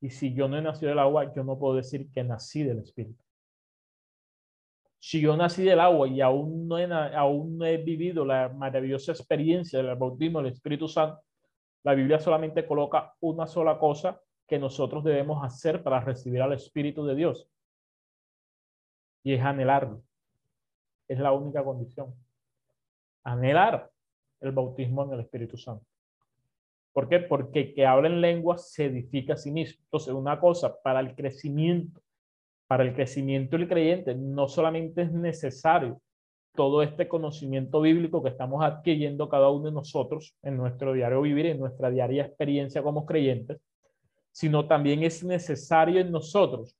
Y si yo no he nacido del agua, yo no puedo decir que nací del Espíritu. Si yo nací del agua y aún no he, vivido la maravillosa experiencia del bautismo del Espíritu Santo, la Biblia solamente coloca una sola cosa que nosotros debemos hacer para recibir al Espíritu de Dios. Y es anhelarlo. Es la única condición. Anhelar el bautismo en el Espíritu Santo. ¿Por qué? Porque que habla en lengua se edifica a sí mismo. Entonces, una cosa, para el crecimiento, para el crecimiento del creyente, no solamente es necesario todo este conocimiento bíblico que estamos adquiriendo cada uno de nosotros en nuestro diario vivir, en nuestra diaria experiencia como creyentes, sino también es necesario en nosotros.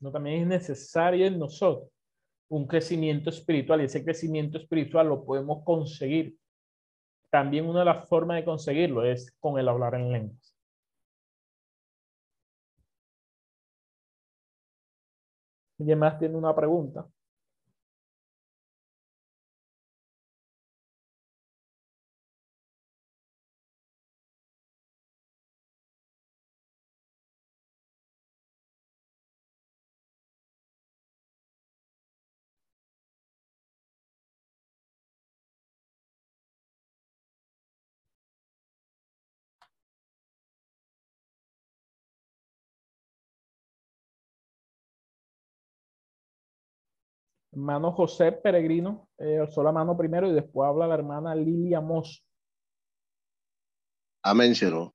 No también es necesario en nosotros un crecimiento espiritual y ese crecimiento espiritual lo podemos conseguir. También una de las formas de conseguirlo es con el hablar en lenguas. ¿Alguien más tiene una pregunta? Hermano José Peregrino eh, alzó la mano primero y después habla la hermana Lilia Mos. Amén, Señor.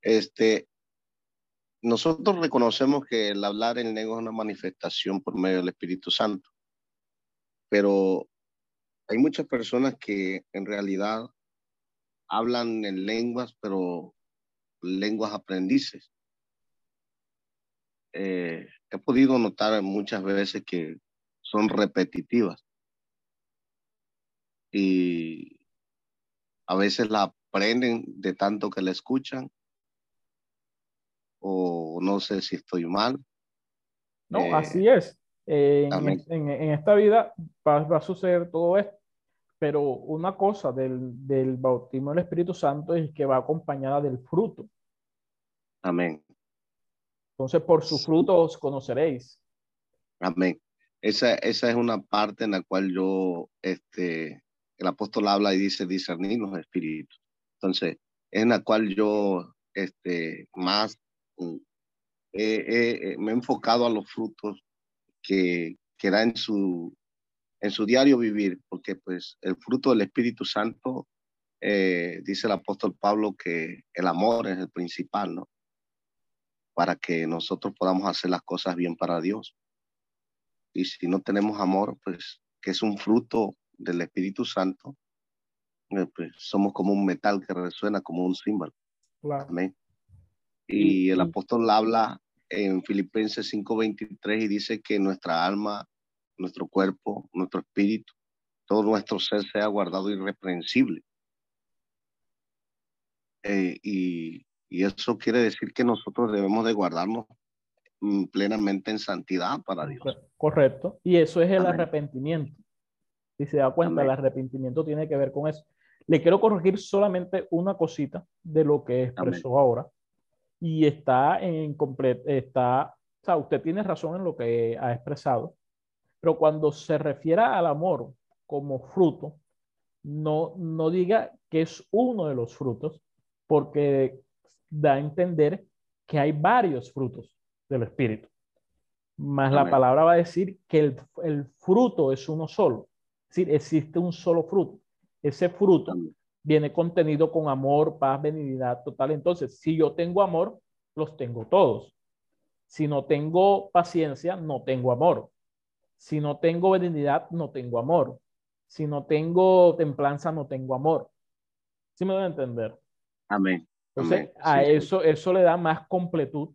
Este, nosotros reconocemos que el hablar en lengua es una manifestación por medio del Espíritu Santo, pero hay muchas personas que en realidad hablan en lenguas, pero lenguas aprendices. Eh, he podido notar muchas veces que son repetitivas y a veces la aprenden de tanto que la escuchan o no sé si estoy mal. No, Eh, así es. Eh, en, amén. en- en esta vida va, va a suceder todo esto, pero una cosa del, del bautismo del Espíritu Santo es que va acompañada del fruto. Amén. Entonces, por sus frutos conoceréis. Amén. Esa, esa es una parte en la cual yo, este, el apóstol habla y dice discernir los espíritus. Entonces, es en la cual yo, este, más eh, eh, eh, me he enfocado a los frutos que, que da en su, en su diario vivir, porque pues el fruto del Espíritu Santo, eh, dice el apóstol Pablo que el amor es el principal, ¿no? Para que nosotros podamos hacer las cosas bien para Dios. Y si no tenemos amor, pues que es un fruto del Espíritu Santo, eh, pues somos como un metal que resuena como un símbolo. Claro. Amén. Y el apóstol habla en Filipenses 5:23 y dice que nuestra alma, nuestro cuerpo, nuestro espíritu, todo nuestro ser sea guardado irreprensible. Eh, y, y eso quiere decir que nosotros debemos de guardarnos plenamente en santidad para Dios. Corre- Correcto. Y eso es el Amén. arrepentimiento. Si se da cuenta, el Amén. arrepentimiento tiene que ver con eso. Le quiero corregir solamente una cosita de lo que expresó ahora. Y está en completo, está, o sea, usted tiene razón en lo que ha expresado, pero cuando se refiere al amor como fruto, no, no diga que es uno de los frutos, porque da a entender que hay varios frutos del Espíritu. Más la palabra va a decir que el, el fruto es uno solo. Es decir, existe un solo fruto. Ese fruto Amén. viene contenido con amor, paz, benignidad total. Entonces, si yo tengo amor, los tengo todos. Si no tengo paciencia, no tengo amor. Si no tengo benignidad, no tengo amor. Si no tengo templanza, no tengo amor. ¿Sí me deben entender? Amén. Entonces, Amén. a Sí, sí. eso, eso le da más completud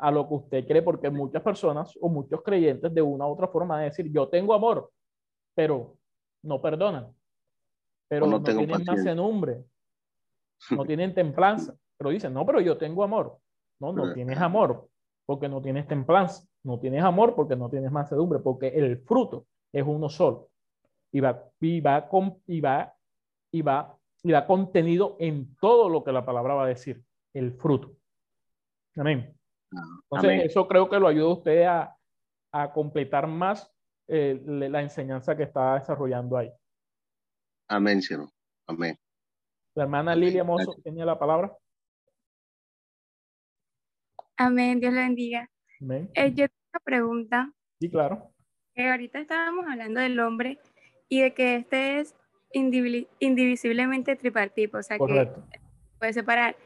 a lo que usted cree, porque muchas personas o muchos creyentes de una u otra forma van a decir, yo tengo amor, pero no perdonan, pero no no, tienen paciencia. mansedumbre, no tienen templanza, pero dicen, no, pero yo tengo amor. No, no tienes amor porque no tienes templanza, no tienes amor porque no tienes mansedumbre, porque el fruto es uno solo y va, y va, con, y va, y va, y va contenido en todo lo que la palabra va a decir, el fruto. Amén. Entonces, Amén. eso creo que lo ayuda a usted a, a completar más eh, la enseñanza que está desarrollando ahí. Amén, cielo. Amén. La hermana Amén. Lilia Mozo tiene la palabra. Amén, Dios le bendiga. Amén. Eh, yo tengo una pregunta. Sí, claro. Eh, ahorita estábamos hablando del hombre y de que este es indivisiblemente tripartito, o sea que Correcto. puede separar.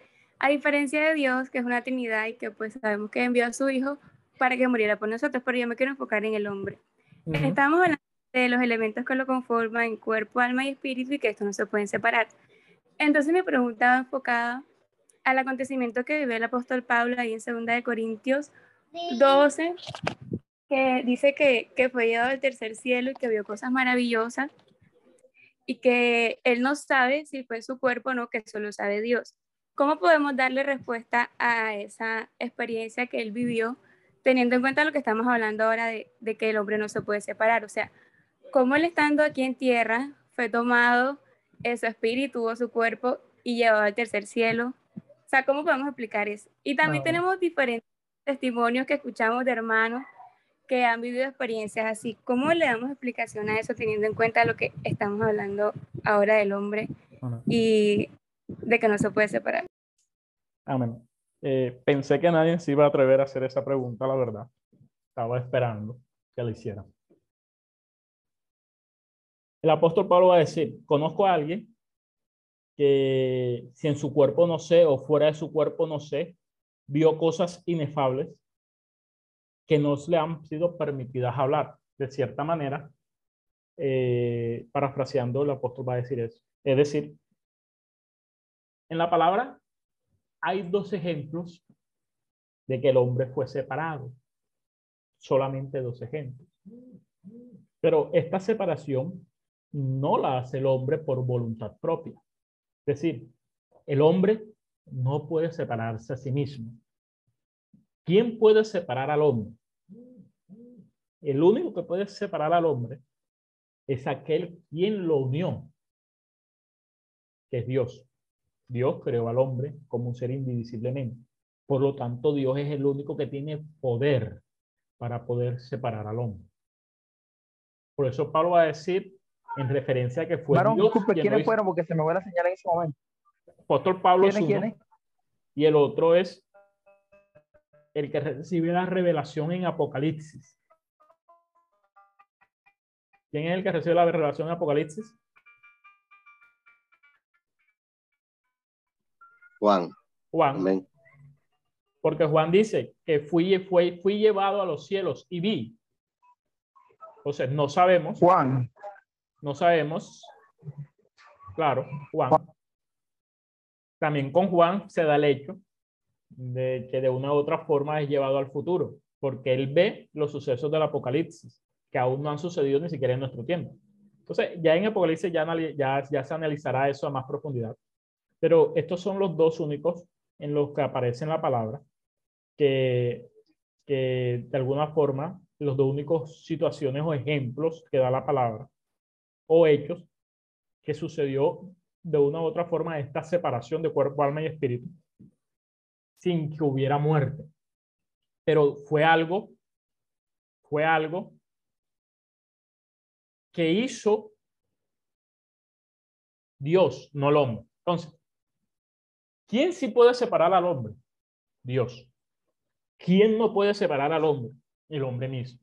A diferencia de Dios, que es una trinidad y que pues sabemos que envió a su Hijo para que muriera por nosotros, pero yo me quiero enfocar en el hombre. Ujú. Estamos hablando de los elementos que lo conforman, cuerpo, alma y espíritu, y que estos no se pueden separar. Entonces mi pregunta va enfocada al acontecimiento que vive el apóstol Pablo ahí en 2 de Corintios 12, que dice que, que fue llevado al tercer cielo y que vio cosas maravillosas y que él no sabe si fue su cuerpo o no, que solo sabe Dios. ¿Cómo podemos darle respuesta a esa experiencia que él vivió, teniendo en cuenta lo que estamos hablando ahora de, de que el hombre no se puede separar? O sea, ¿cómo él estando aquí en tierra fue tomado en su espíritu o su cuerpo y llevado al tercer cielo? O sea, ¿cómo podemos explicar eso? Y también Ah. tenemos diferentes testimonios que escuchamos de hermanos que han vivido experiencias así. ¿Cómo le damos explicación a eso teniendo en cuenta lo que estamos hablando ahora del hombre y de que no se puede separar? Amén. Eh, pensé que nadie se iba a atrever a hacer esa pregunta, la verdad. Estaba esperando que la hicieran. El apóstol Pablo va a decir, conozco a alguien que si en su cuerpo no sé o fuera de su cuerpo no sé, vio cosas inefables que no le han sido permitidas hablar. De cierta manera, eh, parafraseando, el apóstol va a decir eso. Es decir, en la palabra hay dos ejemplos de que el hombre fue separado. Solamente dos ejemplos. Pero esta separación no la hace el hombre por voluntad propia. Es decir, el hombre no puede separarse a sí mismo. ¿Quién puede separar al hombre? El único que puede separar al hombre es aquel quien lo unió, que es Dios. Dios creó al hombre como un ser indivisiblemente. Por lo tanto, Dios es el único que tiene poder para poder separar al hombre. Por eso Pablo va a decir, en referencia a que fue Varón, Dios disculpe, ¿quiénes hizo. fueron? Porque se me fue la señal en ese momento. Apóstol Pablo es ¿Quiénes, uno, quiénes? y el otro es el que recibe la revelación en Apocalipsis. ¿Quién es el que recibe la revelación en Apocalipsis? Juan. Juan. Amén. Porque Juan dice que fui, fui, fui llevado a los cielos y vi. Entonces, no sabemos. Juan. No sabemos. Claro, Juan. También con Juan se da el hecho de que de una u otra forma es llevado al futuro, porque él ve los sucesos del Apocalipsis, que aún no han sucedido ni siquiera en nuestro tiempo. Entonces, ya en Apocalipsis ya, anali- ya, ya se analizará eso a más profundidad. Pero estos son los dos únicos en los que aparece en la palabra que, que de alguna forma los dos únicos situaciones o ejemplos que da la palabra o hechos que sucedió de una u otra forma esta separación de cuerpo, alma y espíritu sin que hubiera muerte. Pero fue algo, fue algo que hizo Dios, no el hombre. Entonces, ¿quién sí puede separar al hombre? Dios. ¿Quién no puede separar al hombre? El hombre mismo.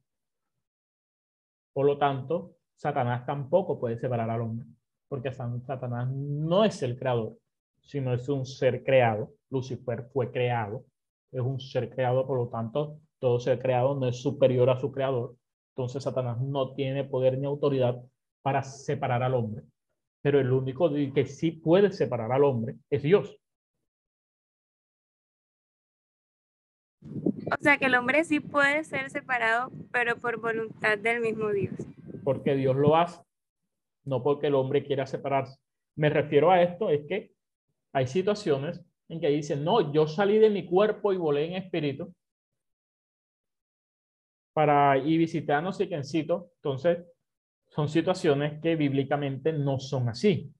Por lo tanto, Satanás tampoco puede separar al hombre, porque Satanás no es el creador, sino es un ser creado. Lucifer fue creado, es un ser creado, por lo tanto, todo ser creado no es superior a su creador. Entonces, Satanás no tiene poder ni autoridad para separar al hombre. Pero el único que sí puede separar al hombre es Dios. O sea que el hombre sí puede ser separado, pero por voluntad del mismo Dios. porque Dios lo hace, no porque el hombre quiera separarse. Me refiero a esto, es que hay situaciones en que dicen, no, yo salí de mi cuerpo y volé en espíritu para y visitar a no sé quiéncito. Entonces, son situaciones que bíblicamente no son así.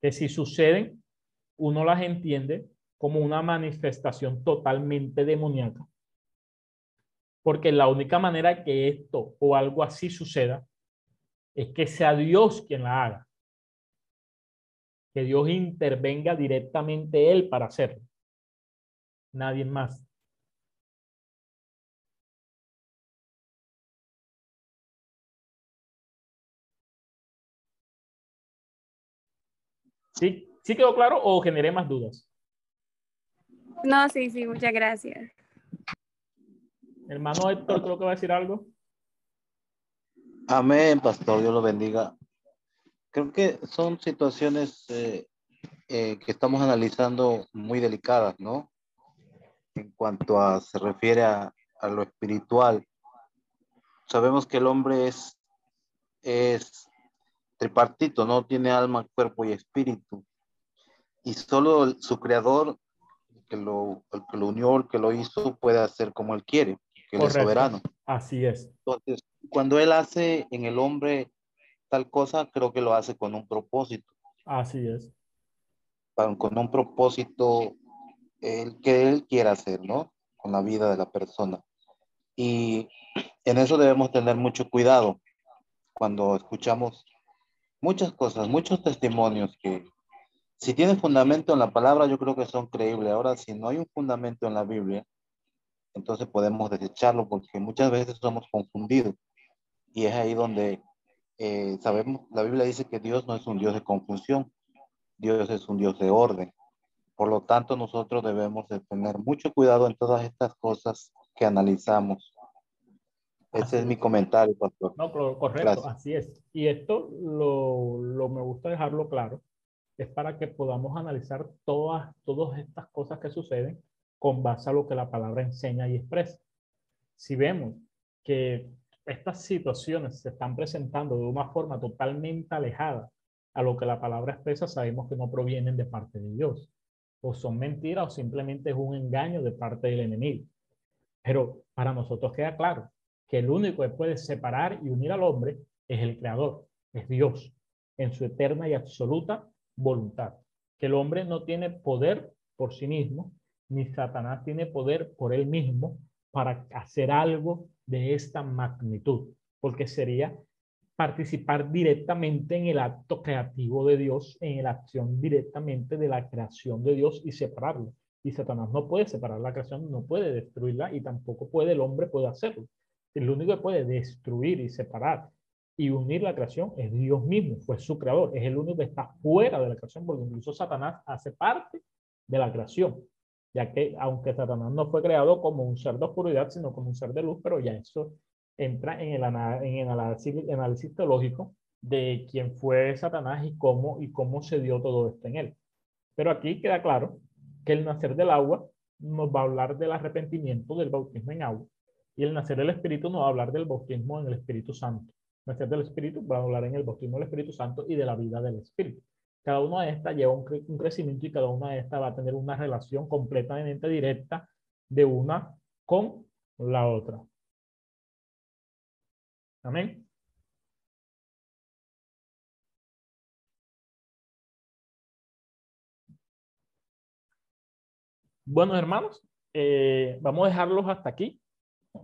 Que si suceden, uno las entiende como una manifestación totalmente demoníaca. Porque la única manera que esto o algo así suceda es que sea Dios quien la haga. Que Dios intervenga directamente Él para hacerlo. Nadie más. ¿Sí? ¿Sí quedó claro o generé más dudas? No, sí, sí, muchas gracias. Hermano Héctor, creo que va a decir algo. Amén, pastor, Dios lo bendiga. Creo que son situaciones eh, eh, que estamos analizando muy delicadas, ¿no? En cuanto a, se refiere a, a lo espiritual. Sabemos que el hombre es, es tripartito, ¿no? Tiene alma, cuerpo y espíritu. Y solo su creador, que, lo, el que lo unió, el que lo hizo, puede hacer como él quiere, que él es soberano. Así es. Entonces, cuando él hace en el hombre tal cosa, creo que lo hace con un propósito, Así es. con un propósito el que él quiera hacer, ¿no? Con la vida de la persona. Y en eso debemos tener mucho cuidado cuando escuchamos muchas cosas, muchos testimonios que si tienen fundamento en la palabra, yo creo que son creíbles. Ahora, si no hay un fundamento en la Biblia, entonces podemos desecharlo porque muchas veces somos confundidos. Y es ahí donde eh, sabemos, la Biblia dice que Dios no es un Dios de confusión, Dios es un Dios de orden. Por lo tanto, nosotros debemos de tener mucho cuidado en todas estas cosas que analizamos. Ese es mi comentario, pastor. No, correcto, así es. Y esto lo, lo, me gusta dejarlo claro, es para que podamos analizar todas, todas estas cosas que suceden con base a lo que la palabra enseña y expresa. Si vemos que estas situaciones se están presentando de una forma totalmente alejada a lo que la palabra expresa, sabemos que no provienen de parte de Dios. O son mentiras o simplemente es un engaño de parte del enemigo. Pero para nosotros queda claro que el único que puede separar y unir al hombre es el Creador, es Dios, en su eterna y absoluta voluntad. Que el hombre no tiene poder por sí mismo, ni Satanás tiene poder por él mismo para hacer algo de esta magnitud, porque sería participar directamente en el acto creativo de Dios, en la acción directamente de la creación de Dios y separarlo. Y Satanás no puede separar la creación, no puede destruirla y tampoco puede el hombre puede hacerlo. El único que puede destruir y separar y unir la creación es Dios mismo, fue su creador, es el único que está fuera de la creación, porque incluso Satanás hace parte de la creación, ya que aunque Satanás no fue creado como un ser de oscuridad, sino como un ser de luz, pero ya eso entra en el, en el análisis, análisis teológico de quién fue Satanás y cómo, y cómo se dio todo esto en él. Pero aquí queda claro que el nacer del agua nos va a hablar del arrepentimiento, del bautismo en agua, y el nacer del Espíritu nos va a hablar del bautismo en el Espíritu Santo. Nacer del Espíritu va a hablar en el bautismo del Espíritu Santo y de la vida del Espíritu. Cada una de estas lleva un, un crecimiento y cada una de estas va a tener una relación completamente directa de una con la otra. Amén. Bueno, hermanos, eh, vamos a dejarlos hasta aquí.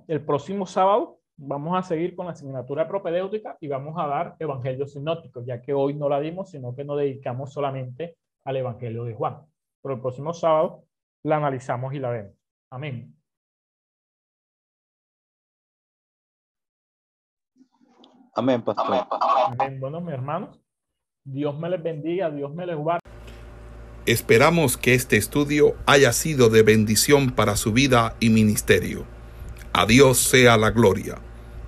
El próximo sábado vamos a seguir con la asignatura propedéutica y vamos a dar Evangelio sinóptico, ya que hoy no la dimos, sino que nos dedicamos solamente al Evangelio de Juan. Pero el próximo sábado la analizamos y la vemos. Amén. Amén, pastor. Amén. Bueno, mis hermanos, Dios me les bendiga, Dios me les guarde. Esperamos que este estudio haya sido de bendición para su vida y ministerio. A Dios sea la gloria.